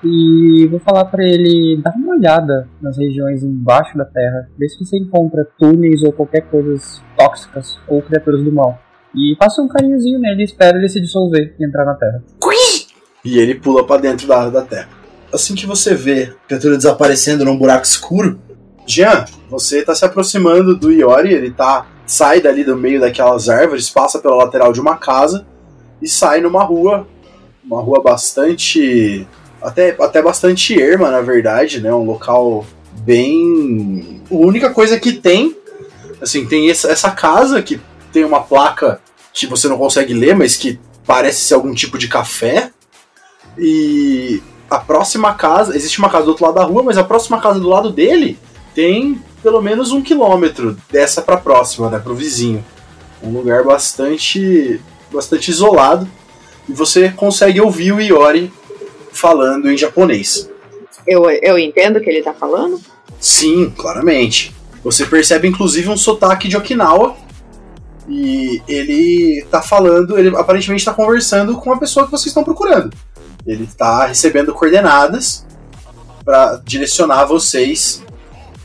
E vou falar pra ele dar uma olhada nas regiões embaixo da terra, ver se você encontra túneis ou qualquer coisas tóxicas ou criaturas do mal. E faça um carinhozinho nele e espera ele se dissolver e entrar na terra.
E ele pula pra dentro da, da terra. Assim que você vê a criatura desaparecendo num buraco escuro, Jean, você tá se aproximando do Iori, ele tá. sai dali do meio daquelas árvores, passa pela lateral de uma casa e sai numa rua. Uma rua bastante. Até, até bastante erma, na verdade, né? Um local bem. A única coisa que tem. Assim, tem essa casa que tem uma placa que você não consegue ler, mas que parece ser algum tipo de café. E a próxima casa, existe uma casa do outro lado da rua, mas a próxima casa do lado dele tem pelo menos um quilômetro dessa para próxima, né, pro vizinho. Um lugar bastante, bastante isolado e você consegue ouvir o Iori falando em japonês.
Eu, eu entendo o que ele tá falando?
Sim, claramente. Você percebe inclusive um sotaque de Okinawa e ele tá falando, ele aparentemente tá conversando com a pessoa que vocês estão procurando. Ele tá recebendo coordenadas para direcionar vocês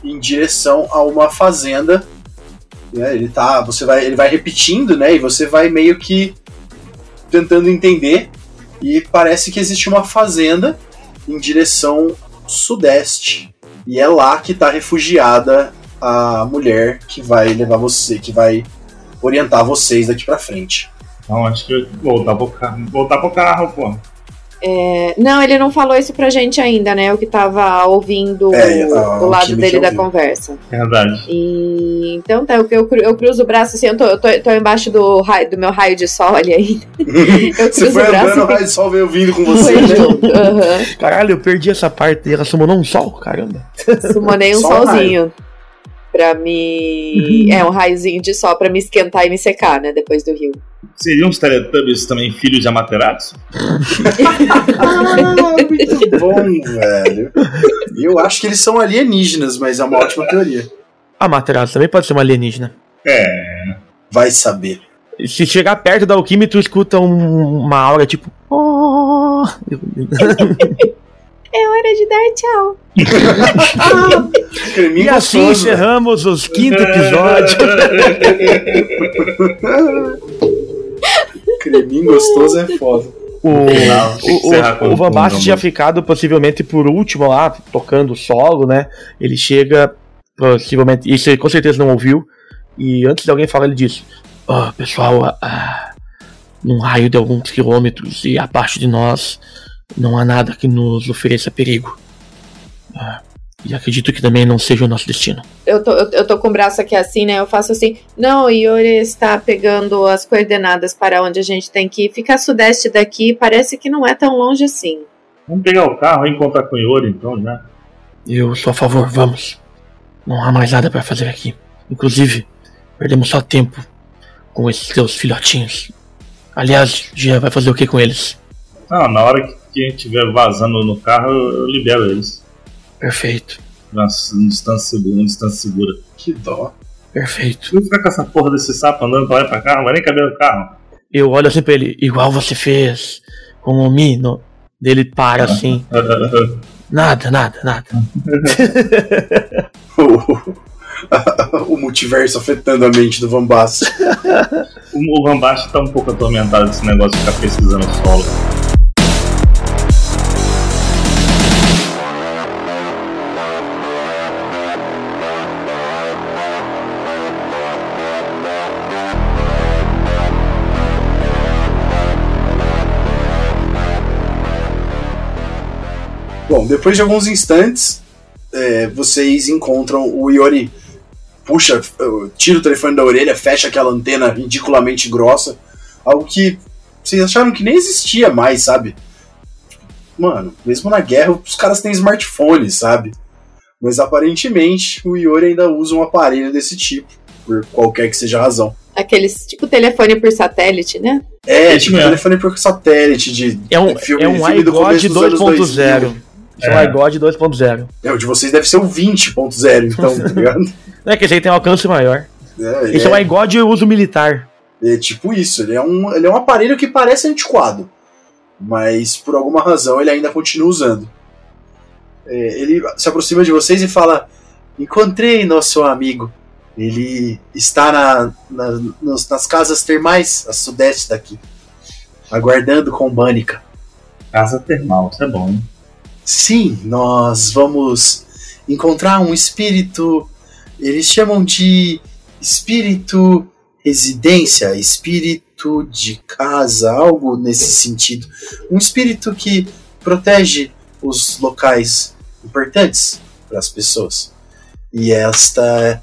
em direção a uma fazenda. Né? Ele tá, você vai, ele vai repetindo, né? E você vai meio que tentando entender. E parece que existe uma fazenda em direção sudeste. E é lá que está refugiada a mulher que vai levar você, que vai orientar vocês daqui para frente.
Não, acho que voltar pro carro, voltar pro carro, pô.
É, não, ele não falou isso pra gente ainda, né? Eu que tava ouvindo
É, a-
o
o
lado dele da conversa.
Verdade.
E então tá, eu, eu, eu cruzo o braço assim, eu tô, eu tô, tô embaixo do, raio, do meu raio de sol ali ainda. Eu
Você foi
o braço
andando, o
e
raio de sol veio vindo com você, né?
junto. Aham.
Caralho, eu perdi essa parte. Ela summonou um sol, caramba.
Sumonei um
um
solzinho. Pra me. É, um raiozinho de sol pra me esquentar e me secar, né? Depois do rio.
Seriam os Teletubbies também filhos de Amaterasu?
Ah, muito bom, velho. Eu acho que eles são alienígenas, mas é uma ótima teoria.
A Materaço também pode ser uma alienígena.
É.
Vai saber.
Se chegar perto da alquimia, tu escuta um- uma aura tipo. "Oh".
É hora de dar tchau.
E assim
gostoso.
encerramos os quinto episódio.
Creminho gostoso é foda.
O,
Não,
o, o, o Van Basten tinha ficado possivelmente por último lá, tocando solo, né? Ele chega, possivelmente, isso ele com certeza não ouviu. E antes de alguém falar, ele disse: Ó, pessoal, ah, ah, num raio de alguns quilômetros e abaixo de nós, não há nada que nos ofereça perigo. Ah, e acredito que também não seja o nosso destino.
Eu tô, eu, eu tô com o braço aqui assim, né? Eu faço assim. Não, o Iori está pegando as coordenadas para onde a gente tem que ir. Fica sudeste daqui, parece que não é tão longe assim.
Vamos pegar o carro e encontrar com o Iori, então, já.
Eu sou a favor, vamos. Não há mais nada para fazer aqui. Inclusive, perdemos só tempo com esses teus filhotinhos. Aliás, Gia vai fazer o que com eles?
Não, na hora que a gente estiver vazando no carro, eu libero eles.
Perfeito,
Uma distância segura, distância segura.
Que dó.
perfeito.
Não ficar com essa porra desse sapo andando pra lá e pra cá, não vai nem caber no carro.
Eu olho assim pra ele, igual você fez com o Mino. Dele para assim. Nada, nada, nada.
O, multiverso afetando a mente do Van Basten.
O, Basten tá um pouco atormentado desse negócio de ficar pesquisando o solo.
Bom, depois de alguns instantes, é, vocês encontram o Iori. Puxa, tira o telefone da orelha, fecha aquela antena ridiculamente grossa. Algo que vocês acharam que nem existia mais, sabe? Mano, mesmo na guerra, os caras têm smartphone, sabe? Mas aparentemente o Iori ainda usa um aparelho desse tipo, por qualquer que seja a razão.
Aqueles, tipo, telefone por satélite, né?
É,
Esse
tipo
mesmo.
telefone por satélite de
É um,
filme,
é um
filme do começo
iGod
dos anos
2.0.
2000.
É um
É.
iGod 2.0.
É, o de vocês deve ser o 20.0, então, tá ligado?
É que esse aí tem um alcance maior.
É,
Esse é,
é-
um iGod e uso militar.
É tipo isso, ele é um, ele é um aparelho que parece antiquado, mas por alguma razão ele ainda continua usando. É, ele se aproxima de vocês e fala: Encontrei nosso amigo. Ele está na, na- nos- nas casas termais a sudeste daqui, aguardando com Bânica.
Casa termal, isso é bom, hein?
Sim, nós vamos encontrar um espírito. Eles chamam de espírito residência, espírito de casa, algo nesse sentido. Um espírito que protege os locais importantes para as pessoas. E esta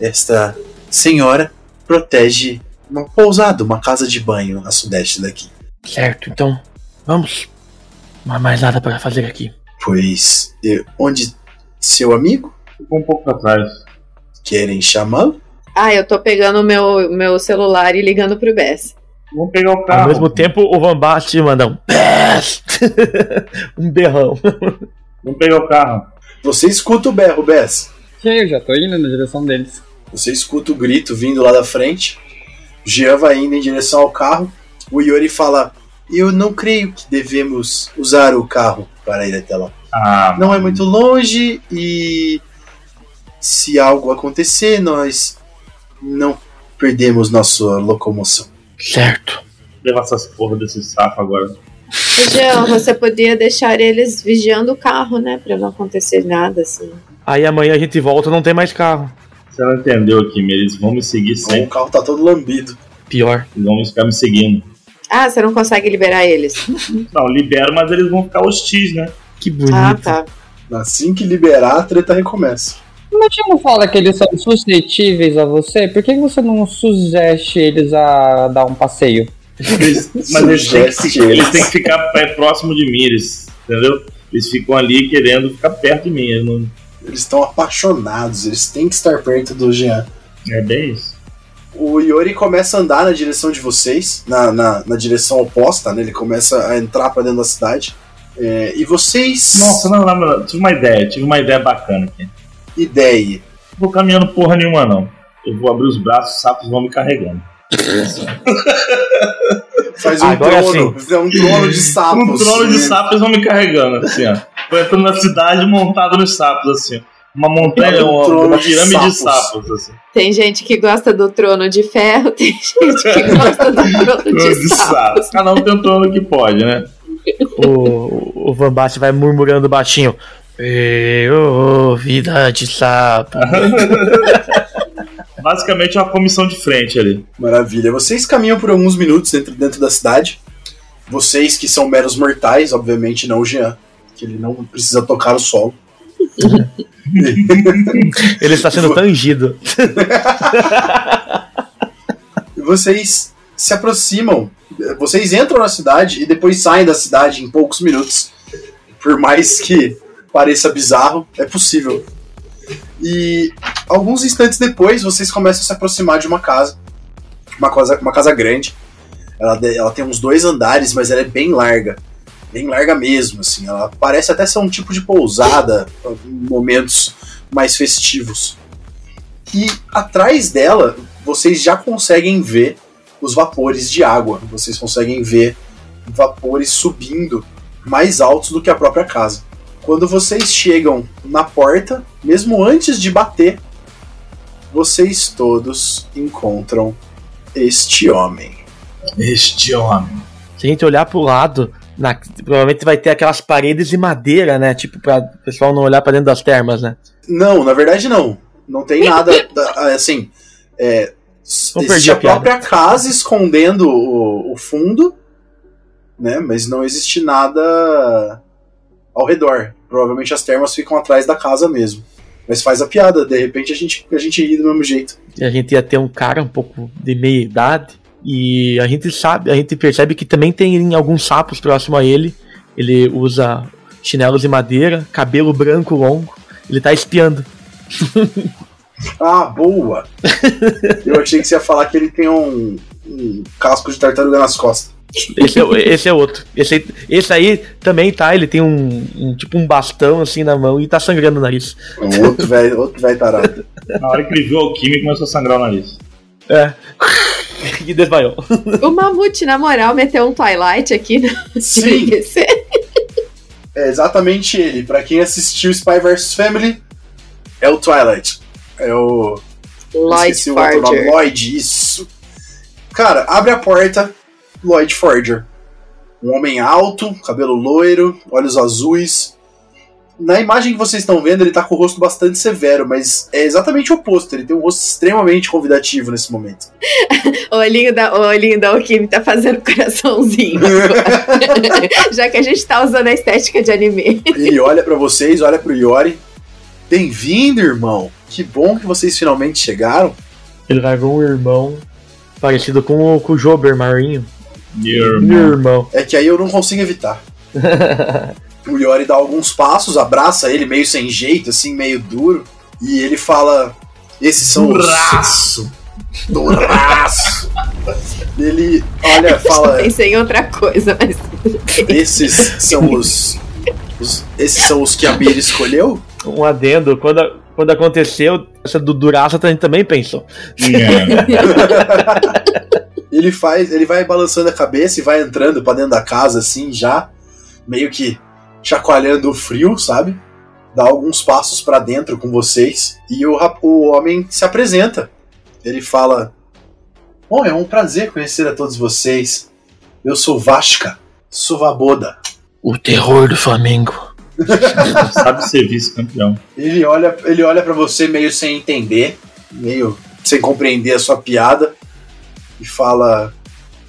esta senhora protege uma pousada, uma casa de banho a sudeste daqui.
Certo, então vamos. Não há mais nada para fazer aqui.
Pois, onde seu amigo?
Ficou um pouco pra trás.
Querem chamá-lo?
Ah, eu tô pegando o meu, meu celular e ligando pro Bess.
Vamos pegar o carro.
Ao mesmo tempo, o Van Bast manda um "Pés!" um berrão.
Vamos pegar o carro.
Você escuta o berro, Bess.
Que eu já tô indo na direção deles.
Você escuta o grito vindo lá da frente. Jean vai indo em direção ao carro. O Yori fala: Eu não creio que devemos usar o carro para ir até lá.
Ah,
Não é muito longe e se algo acontecer, nós não perdemos nossa locomoção.
Certo.
levar essas porra desse sapo agora.
Jean, você podia deixar eles vigiando o carro, né? Pra não acontecer nada assim.
Aí amanhã a gente volta não tem mais carro.
Você não entendeu aqui, eles vão me seguir
O
sempre.
carro tá todo lambido.
Pior.
Eles vão ficar me seguindo.
Ah, você não consegue liberar eles.
Não, libero, mas eles vão ficar hostis, né?
Que bonito.
Ah, tá.
Assim que liberar, a treta recomeça.
Mas você não fala que eles são suscetíveis a você? Por que você não sugeste eles a dar um passeio?
Eles- mas eles têm, que, eles têm que ficar próximo de mim, eles, entendeu? Eles ficam ali querendo ficar perto de mim. eles não-
Eles estão apaixonados, eles têm que estar perto do Jean.
É bem isso.
O Yori começa a andar na direção de vocês, na, na, na direção oposta, né? Ele começa a entrar pra dentro da cidade. É, e vocês.
Nossa, não, não, não, tive uma ideia, tive uma ideia bacana aqui.
Ideia.
Não vou caminhando porra nenhuma, não. Eu vou abrir os braços, os sapos vão me carregando.
Faz um
Agora
trono. É um trono de sapos.
Um trono de sapos vão me carregando, assim, ó. Vou entrando na cidade montado nos sapos, assim. Uma montanha,
Um
uma,
trono
uma
de
pirâmide de
sapos.
sapos, assim.
Tem gente que gosta do trono de ferro, tem gente que gosta do trono de
de
sapo.
sapos. Cada um tem um trono que pode, né?
O, o Van Bast vai murmurando baixinho. Eu, vida de sapo.
Basicamente é uma comissão de frente ali.
Maravilha. Vocês caminham por alguns minutos dentro, dentro da cidade. Vocês que são meros mortais, obviamente não o Jean, que ele não precisa tocar o solo.
Ele está sendo tangido.
Vocês se aproximam, vocês entram na cidade e depois saem da cidade em poucos minutos. Por mais que pareça bizarro, é possível. E alguns instantes depois, vocês começam a se aproximar de uma casa. Uma casa, uma casa grande. Ela, ela tem uns dois andares, mas ela é bem larga. Bem larga mesmo, assim. Ela parece até ser um tipo de pousada em momentos mais festivos. E atrás dela, vocês já conseguem ver os vapores de água. Vocês conseguem ver vapores subindo mais altos do que a própria casa. Quando vocês chegam na porta, mesmo antes de bater, vocês todos encontram este homem.
Este homem.
Se a gente olhar pro lado, na- provavelmente vai ter aquelas paredes de madeira, né? Tipo, pra o pessoal não olhar pra dentro das termas, né?
Não, na verdade não. Não tem nada da- assim. É,
Não
existe
perdi a
a própria casa escondendo o, o fundo, né? Mas não existe nada ao redor. Provavelmente as termas ficam atrás da casa mesmo. Mas faz a piada, de repente a gente, a gente ri do mesmo jeito.
E a gente ia ter um cara um pouco de meia idade. E a gente sabe, a gente percebe que também tem alguns sapos próximo a ele. Ele usa chinelos de madeira, cabelo branco longo. Ele tá espiando.
Ah, boa! Eu achei que você ia falar que ele tem um, um casco de tartaruga nas costas.
Esse é, esse é outro. Esse, aí- esse aí também tá, ele tem um, um- tipo um bastão assim na mão e tá sangrando o nariz.
Um outro velho outro velho tarado.
Na hora que ele viu o alquimia, começou a sangrar o nariz.
É. e desmaiou.
O Mamute, na moral, meteu um Twilight aqui no
Sim, é exatamente ele. Pra quem assistiu Spy vs Family, é o Twilight. É o.
Lloyd
esqueci o outro nome.
Farger.
Lloyd, isso. Cara, abre a porta, Lloyd Forger. Um homem alto, cabelo loiro, olhos azuis. Na imagem que vocês estão vendo, ele tá com o rosto bastante severo, mas é exatamente o oposto. Ele tem um rosto extremamente convidativo nesse momento.
O olhinho da, o olhinho da Okimi tá fazendo coraçãozinho. Já que a gente tá usando a estética de anime.
Ele olha pra vocês, olha pro Yori. Bem-vindo, irmão. Que bom que vocês finalmente chegaram.
Ele largou o irmão Parecido com o, com o Jober Marinho.
Meu
Meu
irmão.
irmão.
É que aí eu não consigo evitar. O Yori dá alguns passos, abraça ele meio sem jeito, assim, meio duro, e ele fala: Esses são os.
Braço!
Duraço! ele olha, fala:
Pensei em outra coisa, mas.
Esses são os. os- esses são os que a Mira escolheu?
Um adendo, quando, a- quando aconteceu, essa do Duraça a gente também pensou.
É.
Ele faz, ele vai balançando a cabeça e vai entrando pra dentro da casa assim, já meio que chacoalhando o frio, sabe? Dá alguns passos pra dentro com vocês e o, o homem se apresenta. Ele fala: Bom, é um prazer conhecer a todos vocês. Eu sou Vasca Suvaboda.
O terror do Flamengo.
Sabe ser vice-campeão.
Ele olha, ele olha para você meio sem entender, meio sem compreender a sua piada e fala: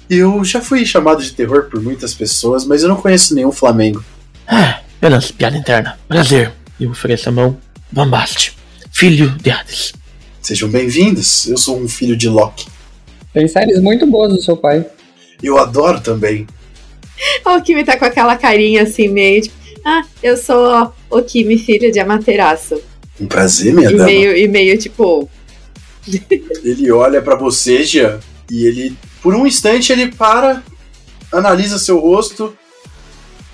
Eu já fui chamado de terror por muitas pessoas, mas eu não conheço nenhum Flamengo.
Ah, apenas piada interna. Prazer. E ofereço a mão. Bambaste. Filho de Hades.
Sejam bem-vindos. Eu sou um filho de Loki.
Tem séries muito boas do seu pai.
Eu adoro também.
o Kimi tá com aquela carinha assim, meio tipo, ah, eu sou o Kimi, filho de Amaterasu.
Um prazer, minha
E
dama.
meio, e meio tipo,
Ele olha para você, Jean, e ele, por um instante, ele para, analisa seu rosto.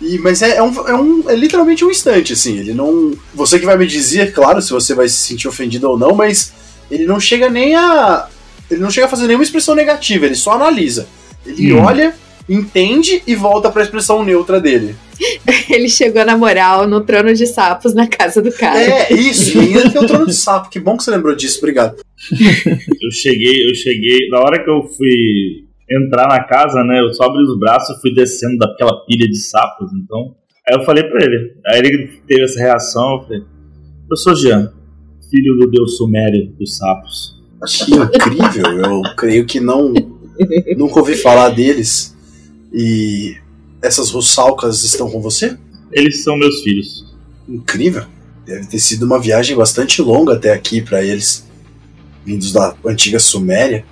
E, mas é, é um, é um- é literalmente um instante, assim. Ele não. Você que vai me dizer, claro, se você vai se sentir ofendido ou não, mas ele não chega nem a. Ele não chega a fazer nenhuma expressão negativa, ele só analisa. Ele
Hum.
olha, entende e volta pra expressão neutra dele.
ele chegou na moral no trono de sapos na casa do cara.
É, isso, e ainda tem o trono de sapo. Que bom que você lembrou disso, obrigado.
Eu cheguei, eu cheguei. Na hora que eu fui entrar na casa, né? Eu só abri os braços e fui descendo daquela pilha de sapos. Então. Aí eu falei pra ele. Aí ele teve essa reação. Eu falei: Eu sou Jean, filho do deus sumério dos sapos.
Que incrível, eu creio que não nunca ouvi falar deles. E essas russalcas estão com você?
Eles são meus filhos.
Incrível. Deve ter sido uma viagem bastante longa até aqui para eles, vindos da antiga Suméria.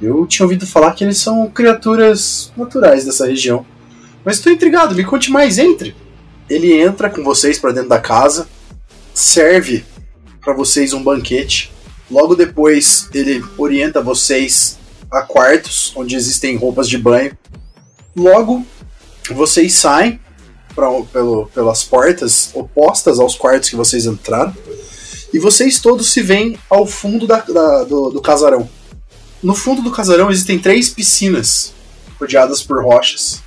Eu tinha ouvido falar que eles são criaturas naturais dessa região. Mas estou intrigado, me conte mais, entre. Ele entra com vocês para dentro da casa, serve para vocês um banquete. Logo depois, ele orienta vocês a quartos onde existem roupas de banho. Logo, vocês saem pra, pelo, pelas portas opostas aos quartos que vocês entraram. E vocês todos se veem ao fundo da- da- do, do casarão. No fundo do casarão existem três piscinas rodeadas por rochas.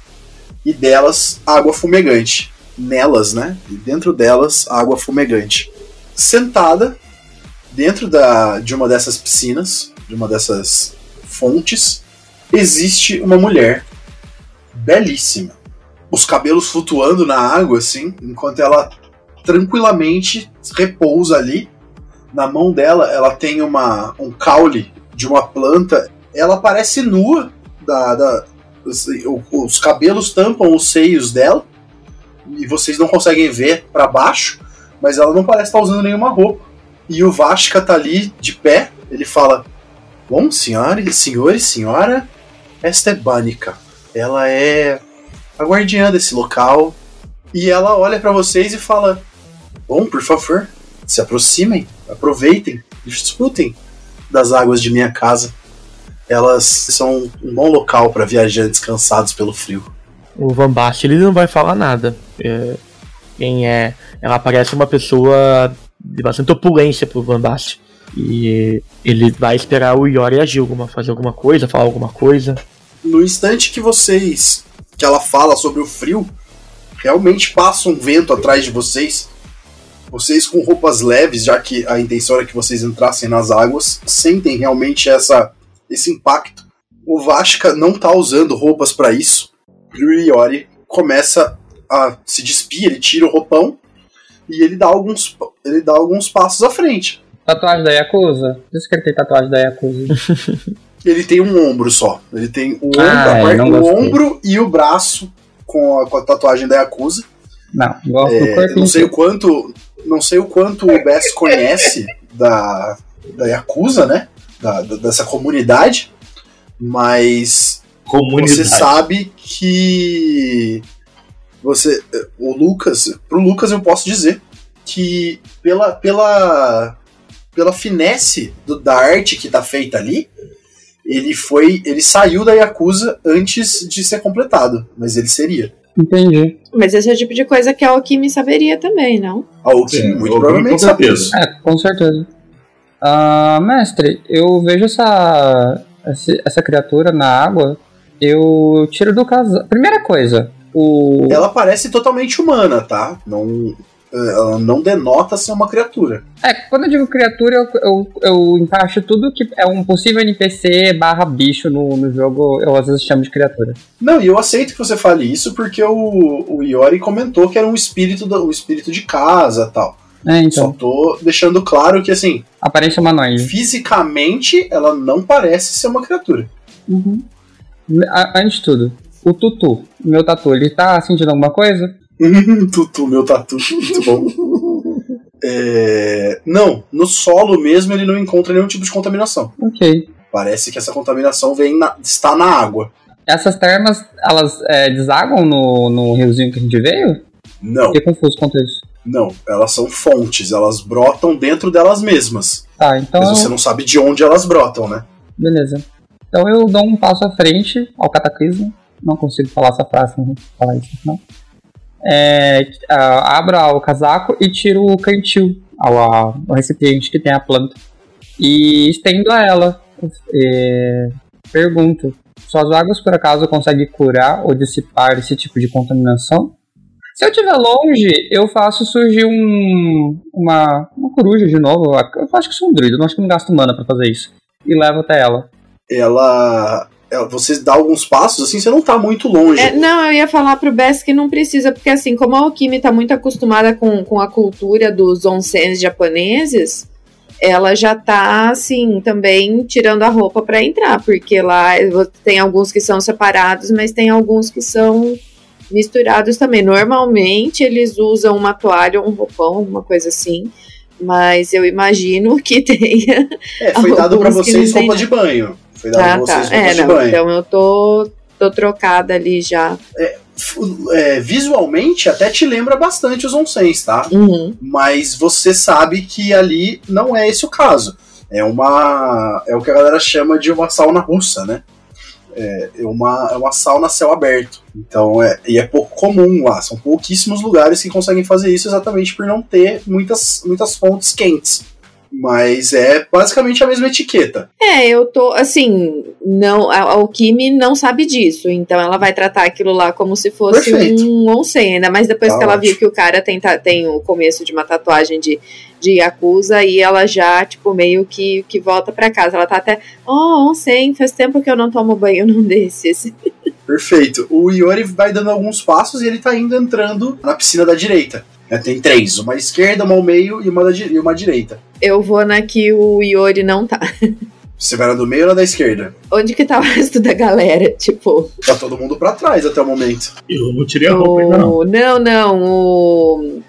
E delas, água fumegante. Nelas, né? E dentro delas, água fumegante. Sentada dentro da, de uma dessas piscinas, de uma dessas fontes, existe uma mulher belíssima. Os cabelos flutuando na água, assim, enquanto ela tranquilamente repousa ali. Na mão dela, ela tem uma, um caule de uma planta. Ela parece nua, da, da- os, os cabelos tampam os seios dela e vocês não conseguem ver para baixo, mas ela não parece estar usando nenhuma roupa. E o Vasca tá ali de pé. Ele fala: Bom, senhores, senhor e senhora, esta é Bánica. Ela é a guardiã desse local. E ela olha pra vocês e fala: Bom, por favor, se aproximem, aproveitem, desfrutem das águas de minha casa. Elas são um bom local para viajantes cansados pelo frio.
O Van Basten, ele não vai falar nada. É, quem é. Ela parece uma pessoa de bastante opulência pro Van Basten. E ele vai esperar o Yori agir, alguma, fazer alguma coisa, falar alguma coisa.
No instante que vocês. que ela fala sobre o frio, realmente passa um vento atrás de vocês. Vocês com roupas leves, já que a intenção era que vocês entrassem nas águas, sentem realmente essa, esse impacto. O Vasca não tá usando roupas para isso. E o Iori começa a se despir, ele tira o roupão e ele dá alguns, ele dá alguns passos à frente.
Tatuagem da Yakuza? Diz que ele tem tatuagem da Yakuza.
Ele tem um ombro só. Ele tem o, ombro,
Ah, não
o ombro e o braço com a, com a tatuagem da Yakuza.
Não, gosto do
É,
corpo
não sei o quanto, não sei o quanto o Bess conhece da, da Yakuza, né? Da, da- dessa comunidade. Mas
Comunidade.
você sabe que você o Lucas, pro Lucas eu posso dizer que pela pela pela finesse do- da arte que tá feita ali, ele foi, ele saiu da Yakuza antes de ser completado, mas ele seria.
Entendi.
Mas esse é o tipo de coisa que a Alquimi saberia também, não?
Que
Sim,
muito provavelmente
com certeza.
É, com certeza. Ah, mestre, eu vejo essa, essa criatura na água, eu tiro do casaco. Primeira coisa, o.
Ela parece totalmente humana, tá? Não, ela não denota ser uma criatura.
É, quando eu digo criatura, eu, eu, eu encaixo tudo que é um possível NPC barra bicho no, no jogo, eu às vezes chamo de criatura.
Não, e eu aceito que você fale isso porque o, o Iori comentou que era um espírito, do, um espírito de casa tal.
É,
Só
então,
tô deixando claro que, assim,
aparência humanoide.
fisicamente ela não parece ser uma criatura.
Uhum. Antes de tudo, o Tutu, meu tatu, ele tá sentindo alguma coisa?
Tutu, meu tatu, muito bom. É, não, no solo mesmo ele não encontra nenhum tipo de contaminação.
Ok.
Parece que essa contaminação vem na- está na água.
Essas termas, elas é, desaguam no, no riozinho que a gente veio?
Não,
Fiquei confuso quanto isso.
não, elas são fontes, elas brotam dentro delas mesmas.
Tá, então
Mas
eu-
você não sabe de onde elas brotam, né?
Beleza. Então eu dou um passo à frente ao cataclismo. Não consigo falar essa frase sem falar isso, não. É, abro o casaco e tiro o cantil, ao, ao recipiente que tem a planta. E estendo a ela. É, pergunto: suas águas por acaso conseguem curar ou dissipar esse tipo de contaminação? Se eu estiver longe, eu faço surgir um, uma, uma coruja de novo. Eu acho que sou um druido, eu acho que não gasto mana pra fazer isso e levo até. Ela,
ela- Você dá alguns passos, assim, você não tá muito longe.
É, não, eu ia falar pro Bess que não precisa, porque assim, como a Alquimi tá muito acostumada com, com a cultura dos onsens japoneses, ela já tá, assim, também tirando a roupa pra entrar, porque lá tem alguns que são separados, mas tem alguns que são misturados também. Normalmente eles usam uma toalha ou um roupão, alguma coisa assim, mas eu imagino que tenha.
É, foi dado
que
vocês roupa de banho. Foi dado
Ah,
pra
tá.
roupa
É, não,
banho.
então eu tô, tô trocada ali já.
F- é, visualmente até te lembra bastante os onsens, tá?
Uhum.
Mas você sabe que ali não é esse o caso. É uma. É o que a galera chama de uma sauna russa, né? É, é uma, é uma sauna a céu aberto. Então, é, e é pouco comum lá. São pouquíssimos lugares que conseguem fazer isso exatamente por não ter muitas, muitas fontes quentes. Mas é basicamente a mesma etiqueta.
É, eu tô, assim, não, a a Alquimi não sabe disso, então ela vai tratar aquilo lá como se fosse
Perfeito.
um onsen, ainda mais depois
Tá
que ela
ótimo.
viu que o cara tem, tem o começo de uma tatuagem de, de Yakuza e ela já, tipo, meio que, que volta pra casa. Ela tá até, oh, onsen, faz tempo que eu não tomo banho num desses.
Perfeito. O Iori vai dando alguns passos e ele tá indo entrando na piscina da direita. É, tem três: uma à esquerda, uma ao meio e uma, e uma à direita.
Eu vou na que o Iori não tá.
Você vai na do meio ou na da esquerda?
Onde que tá o resto da galera? Tipo,
Tá todo mundo pra trás até o momento.
Eu não tirei a roupa ainda, não.
o... Não, não, o...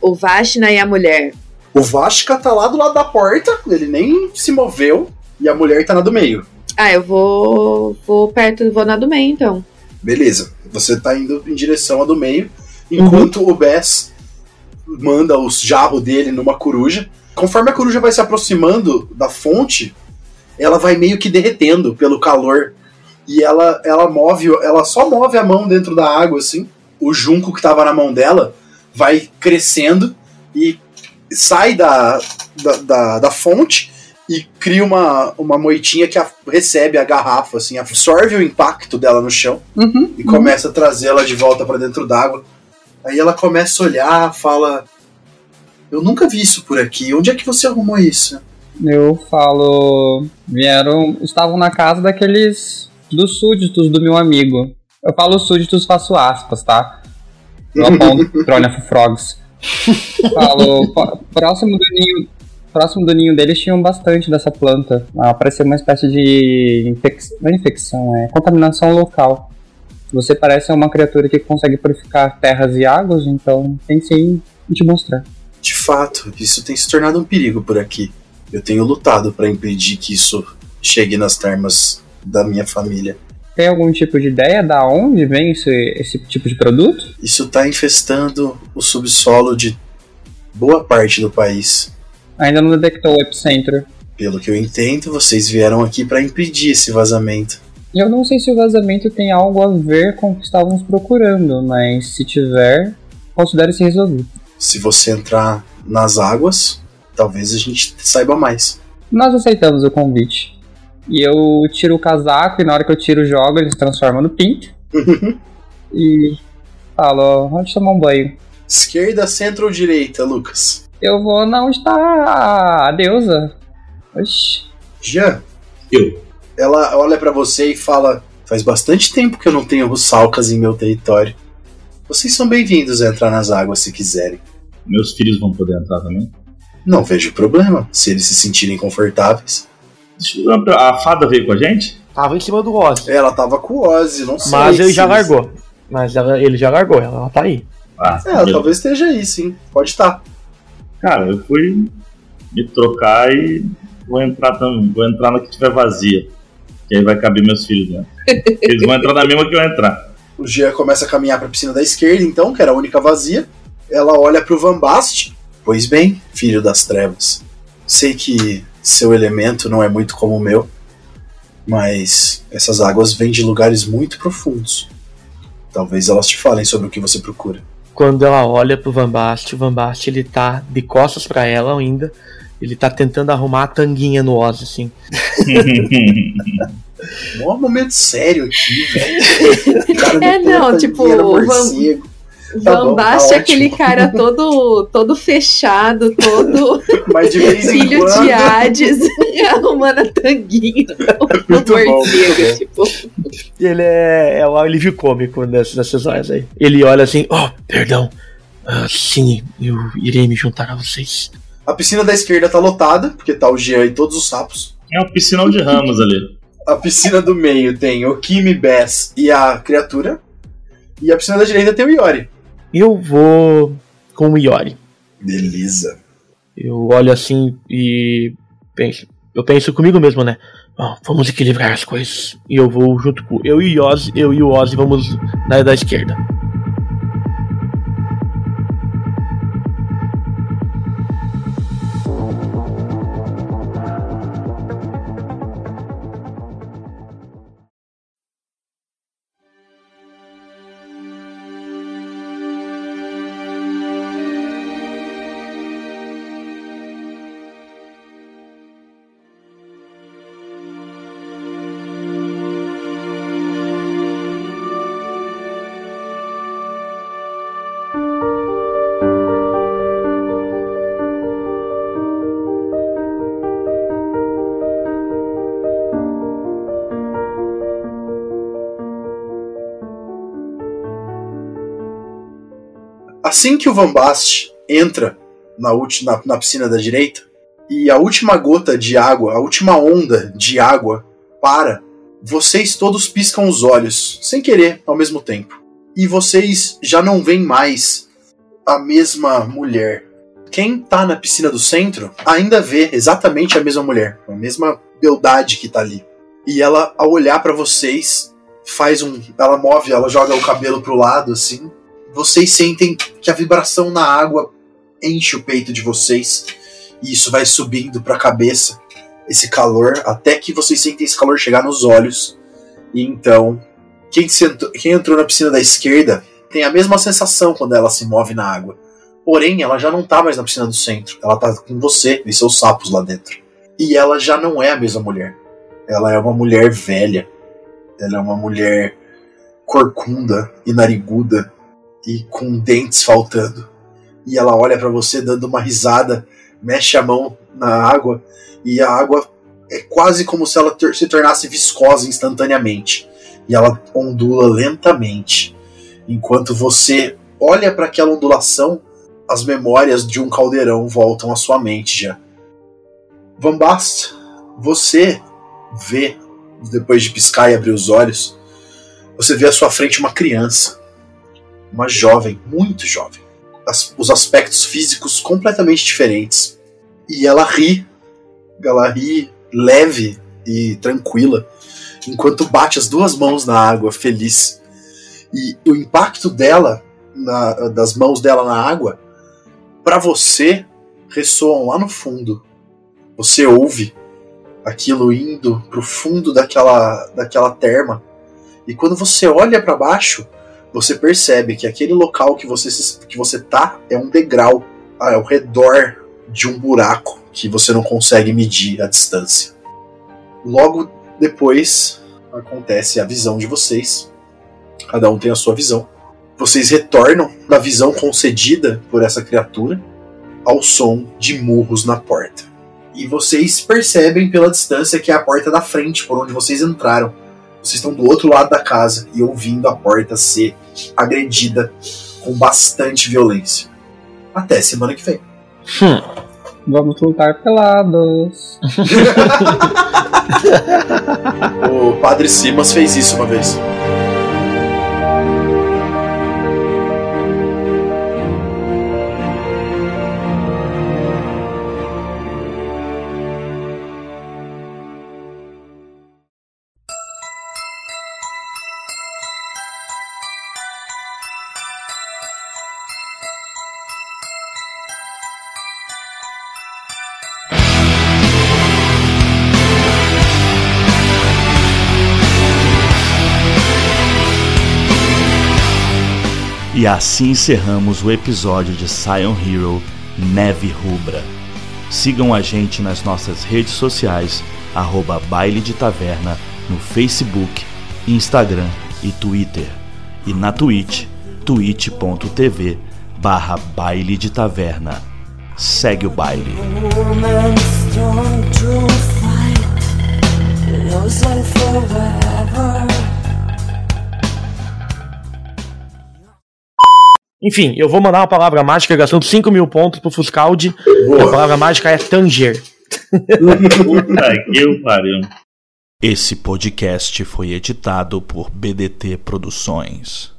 O Vashna e a mulher.
O Vashka tá lá do lado da porta, ele nem se moveu, e a mulher tá na do meio.
Ah, eu vou, vou perto, vou na do meio, então.
Beleza, você tá indo em direção à do meio, enquanto o Bess manda os jarros dele numa coruja. Conforme a coruja vai se aproximando da fonte, ela vai meio que derretendo pelo calor. E ela, ela move, ela só move a mão dentro da água, assim. O junco que tava na mão dela vai crescendo e sai da, da, da, da fonte e cria uma, uma moitinha que a- recebe a garrafa, assim, absorve o impacto dela no chão
Uhum.
e começa a trazê-la de volta pra dentro d'água. Aí ela começa a olhar, fala: Eu nunca vi isso por aqui. Onde é que você arrumou isso?
Eu falo. Vieram. Estavam na casa daqueles. dos súditos do meu amigo. Eu falo súditos, faço aspas, tá? Eu aponto Trolha Frogs. Falo. "Pó- Próximo do ninho. Próximo do ninho deles tinham bastante dessa planta. Ah, parecia uma espécie de infec... não é infecção, é contaminação local. Você parece uma criatura que consegue purificar terras e águas, então pensei em te mostrar.
De fato, isso tem se tornado um perigo por aqui. Eu tenho lutado pra impedir que isso chegue nas termas da minha família.
Tem algum tipo de ideia da onde vem esse, esse tipo de produto?
Isso está infestando o subsolo de boa parte do país.
Ainda não detectou o epicentro.
Pelo que eu entendo, vocês vieram aqui para impedir esse vazamento.
Eu não sei se o vazamento tem algo a ver com o que estávamos procurando, mas se tiver, considere se resolvido.
Se você entrar nas águas, talvez a gente saiba mais.
Nós aceitamos o convite. E eu tiro o casaco e na hora que eu tiro o jogo, ele se transforma no pinto. e falo, onde tomar um banho?
Esquerda, centro ou direita, Lucas?
Eu vou na onde tá a deusa. Oxi.
Jean,
Eu.
Ela olha pra você e fala: Faz bastante tempo que eu não tenho russalcas em meu território. Vocês são bem-vindos a entrar nas águas se quiserem.
Meus filhos vão poder entrar também.
Não vejo problema, se eles se sentirem confortáveis.
A fada veio com a gente?
Tava em cima do Ozzy.
Ela tava com o Ozzy, não sei.
Mas ele
se
já
eles-
largou. Mas ela- ele já largou, ela, ela tá aí.
Ah,
É, ela talvez esteja aí, sim. Pode estar.
Cara, eu fui me trocar e vou entrar também. Vou entrar na que tiver vazia. Que aí vai caber meus filhos dentro. Eles vão entrar na mesma que eu entrar.
O Jean começa a caminhar pra piscina da esquerda, então, que era a única vazia. Ela olha pro Van Bast. Pois bem, filho das trevas. Sei que seu elemento não é muito como o meu, mas essas águas vêm de lugares muito profundos. Talvez elas te falem sobre o que você procura.
Quando ela olha pro Van Bast, o Van Bast ele tá de costas pra ela ainda. Ele tá tentando arrumar a tanguinha no Ozzy, assim.
Mó momento sério aqui, velho.
É, não, tipo,
morcego. Tá
Van
tá
é aquele cara todo, todo fechado, todo
Mas de vez em
filho
quando.
de Hades, arrumando a tanguinha no morcego,
muito
tipo.
E ele é, é o alívio cômico nessas, nessas horas aí. Ele olha assim, oh, perdão. Ah, sim, eu irei me juntar a vocês.
A piscina da esquerda tá lotada, porque tá o Jean e todos os sapos.
É um piscinão de ramos ali.
A piscina do meio tem o Kimi, Bess e a criatura. E a piscina da direita tem o Iori.
Eu vou com o Iori.
Beleza.
Eu olho assim e penso. Eu penso comigo mesmo, né? Bom, vamos equilibrar as coisas. E eu vou junto com eu e o Ozzy, eu e o Ozzy vamos na da esquerda.
Assim que o Van Bast entra na, na, na piscina da direita, e a última gota de água, a última onda de água para, vocês todos piscam os olhos, sem querer, ao mesmo tempo. E vocês já não veem mais a mesma mulher. Quem tá na piscina do centro ainda vê exatamente a mesma mulher, a mesma beldade que tá ali. E ela, ao olhar para vocês, faz um. Ela move, ela joga o cabelo pro lado assim. Vocês sentem que a vibração na água enche o peito de vocês. E isso vai subindo pra cabeça, esse calor, até que vocês sentem esse calor chegar nos olhos. E então, quem, sentou- quem entrou na piscina da esquerda tem a mesma sensação quando ela se move na água. Porém, ela já não tá mais na piscina do centro. Ela tá com você e seus sapos lá dentro. E ela já não é a mesma mulher. Ela é uma mulher velha. Ela é uma mulher corcunda e nariguda e com dentes faltando. E ela olha pra você dando uma risada, mexe a mão na água e a água é quase como se ela se tornasse viscosa instantaneamente. E ela ondula lentamente. Enquanto você olha para aquela ondulação, as memórias de um caldeirão voltam à sua mente já. Van você vê, depois de piscar e abrir os olhos, você vê à sua frente uma criança. Uma jovem, muito jovem. As- os aspectos físicos completamente diferentes. E ela ri. Ela ri leve e tranquila. enquanto bate as duas mãos na água, feliz. E o impacto dela, na, das mãos dela na água, para você ressoam lá no fundo. Você ouve aquilo indo pro fundo daquela, daquela terma. E quando você olha para baixo, você percebe que aquele local que você, que você tá é um degrau ao redor de um buraco que você não consegue medir a distância. Logo depois acontece a visão de vocês. Cada um tem a sua visão. Vocês retornam da visão concedida por essa criatura ao som de murros na porta. E vocês percebem pela distância que é a porta da frente, por onde vocês entraram. Vocês estão do outro lado da casa e ouvindo a porta ser agredida com bastante violência. Até semana que vem.
Hum. Vamos lutar pelados.
o Padre Simas fez isso uma vez.
E assim encerramos o episódio de Sion Hero Neve Rubra. Sigam a gente nas nossas redes sociais, arroba Baile de Taverna, no Facebook, Instagram e Twitter. E na Twitch, twitch.tv barra Baile de Taverna. Segue o baile.
Enfim, eu vou mandar uma palavra mágica gastando 5 mil pontos pro Fuscaldi. A palavra mágica é Tanger.
Puta que pariu.
Esse podcast foi editado por BDT Produções.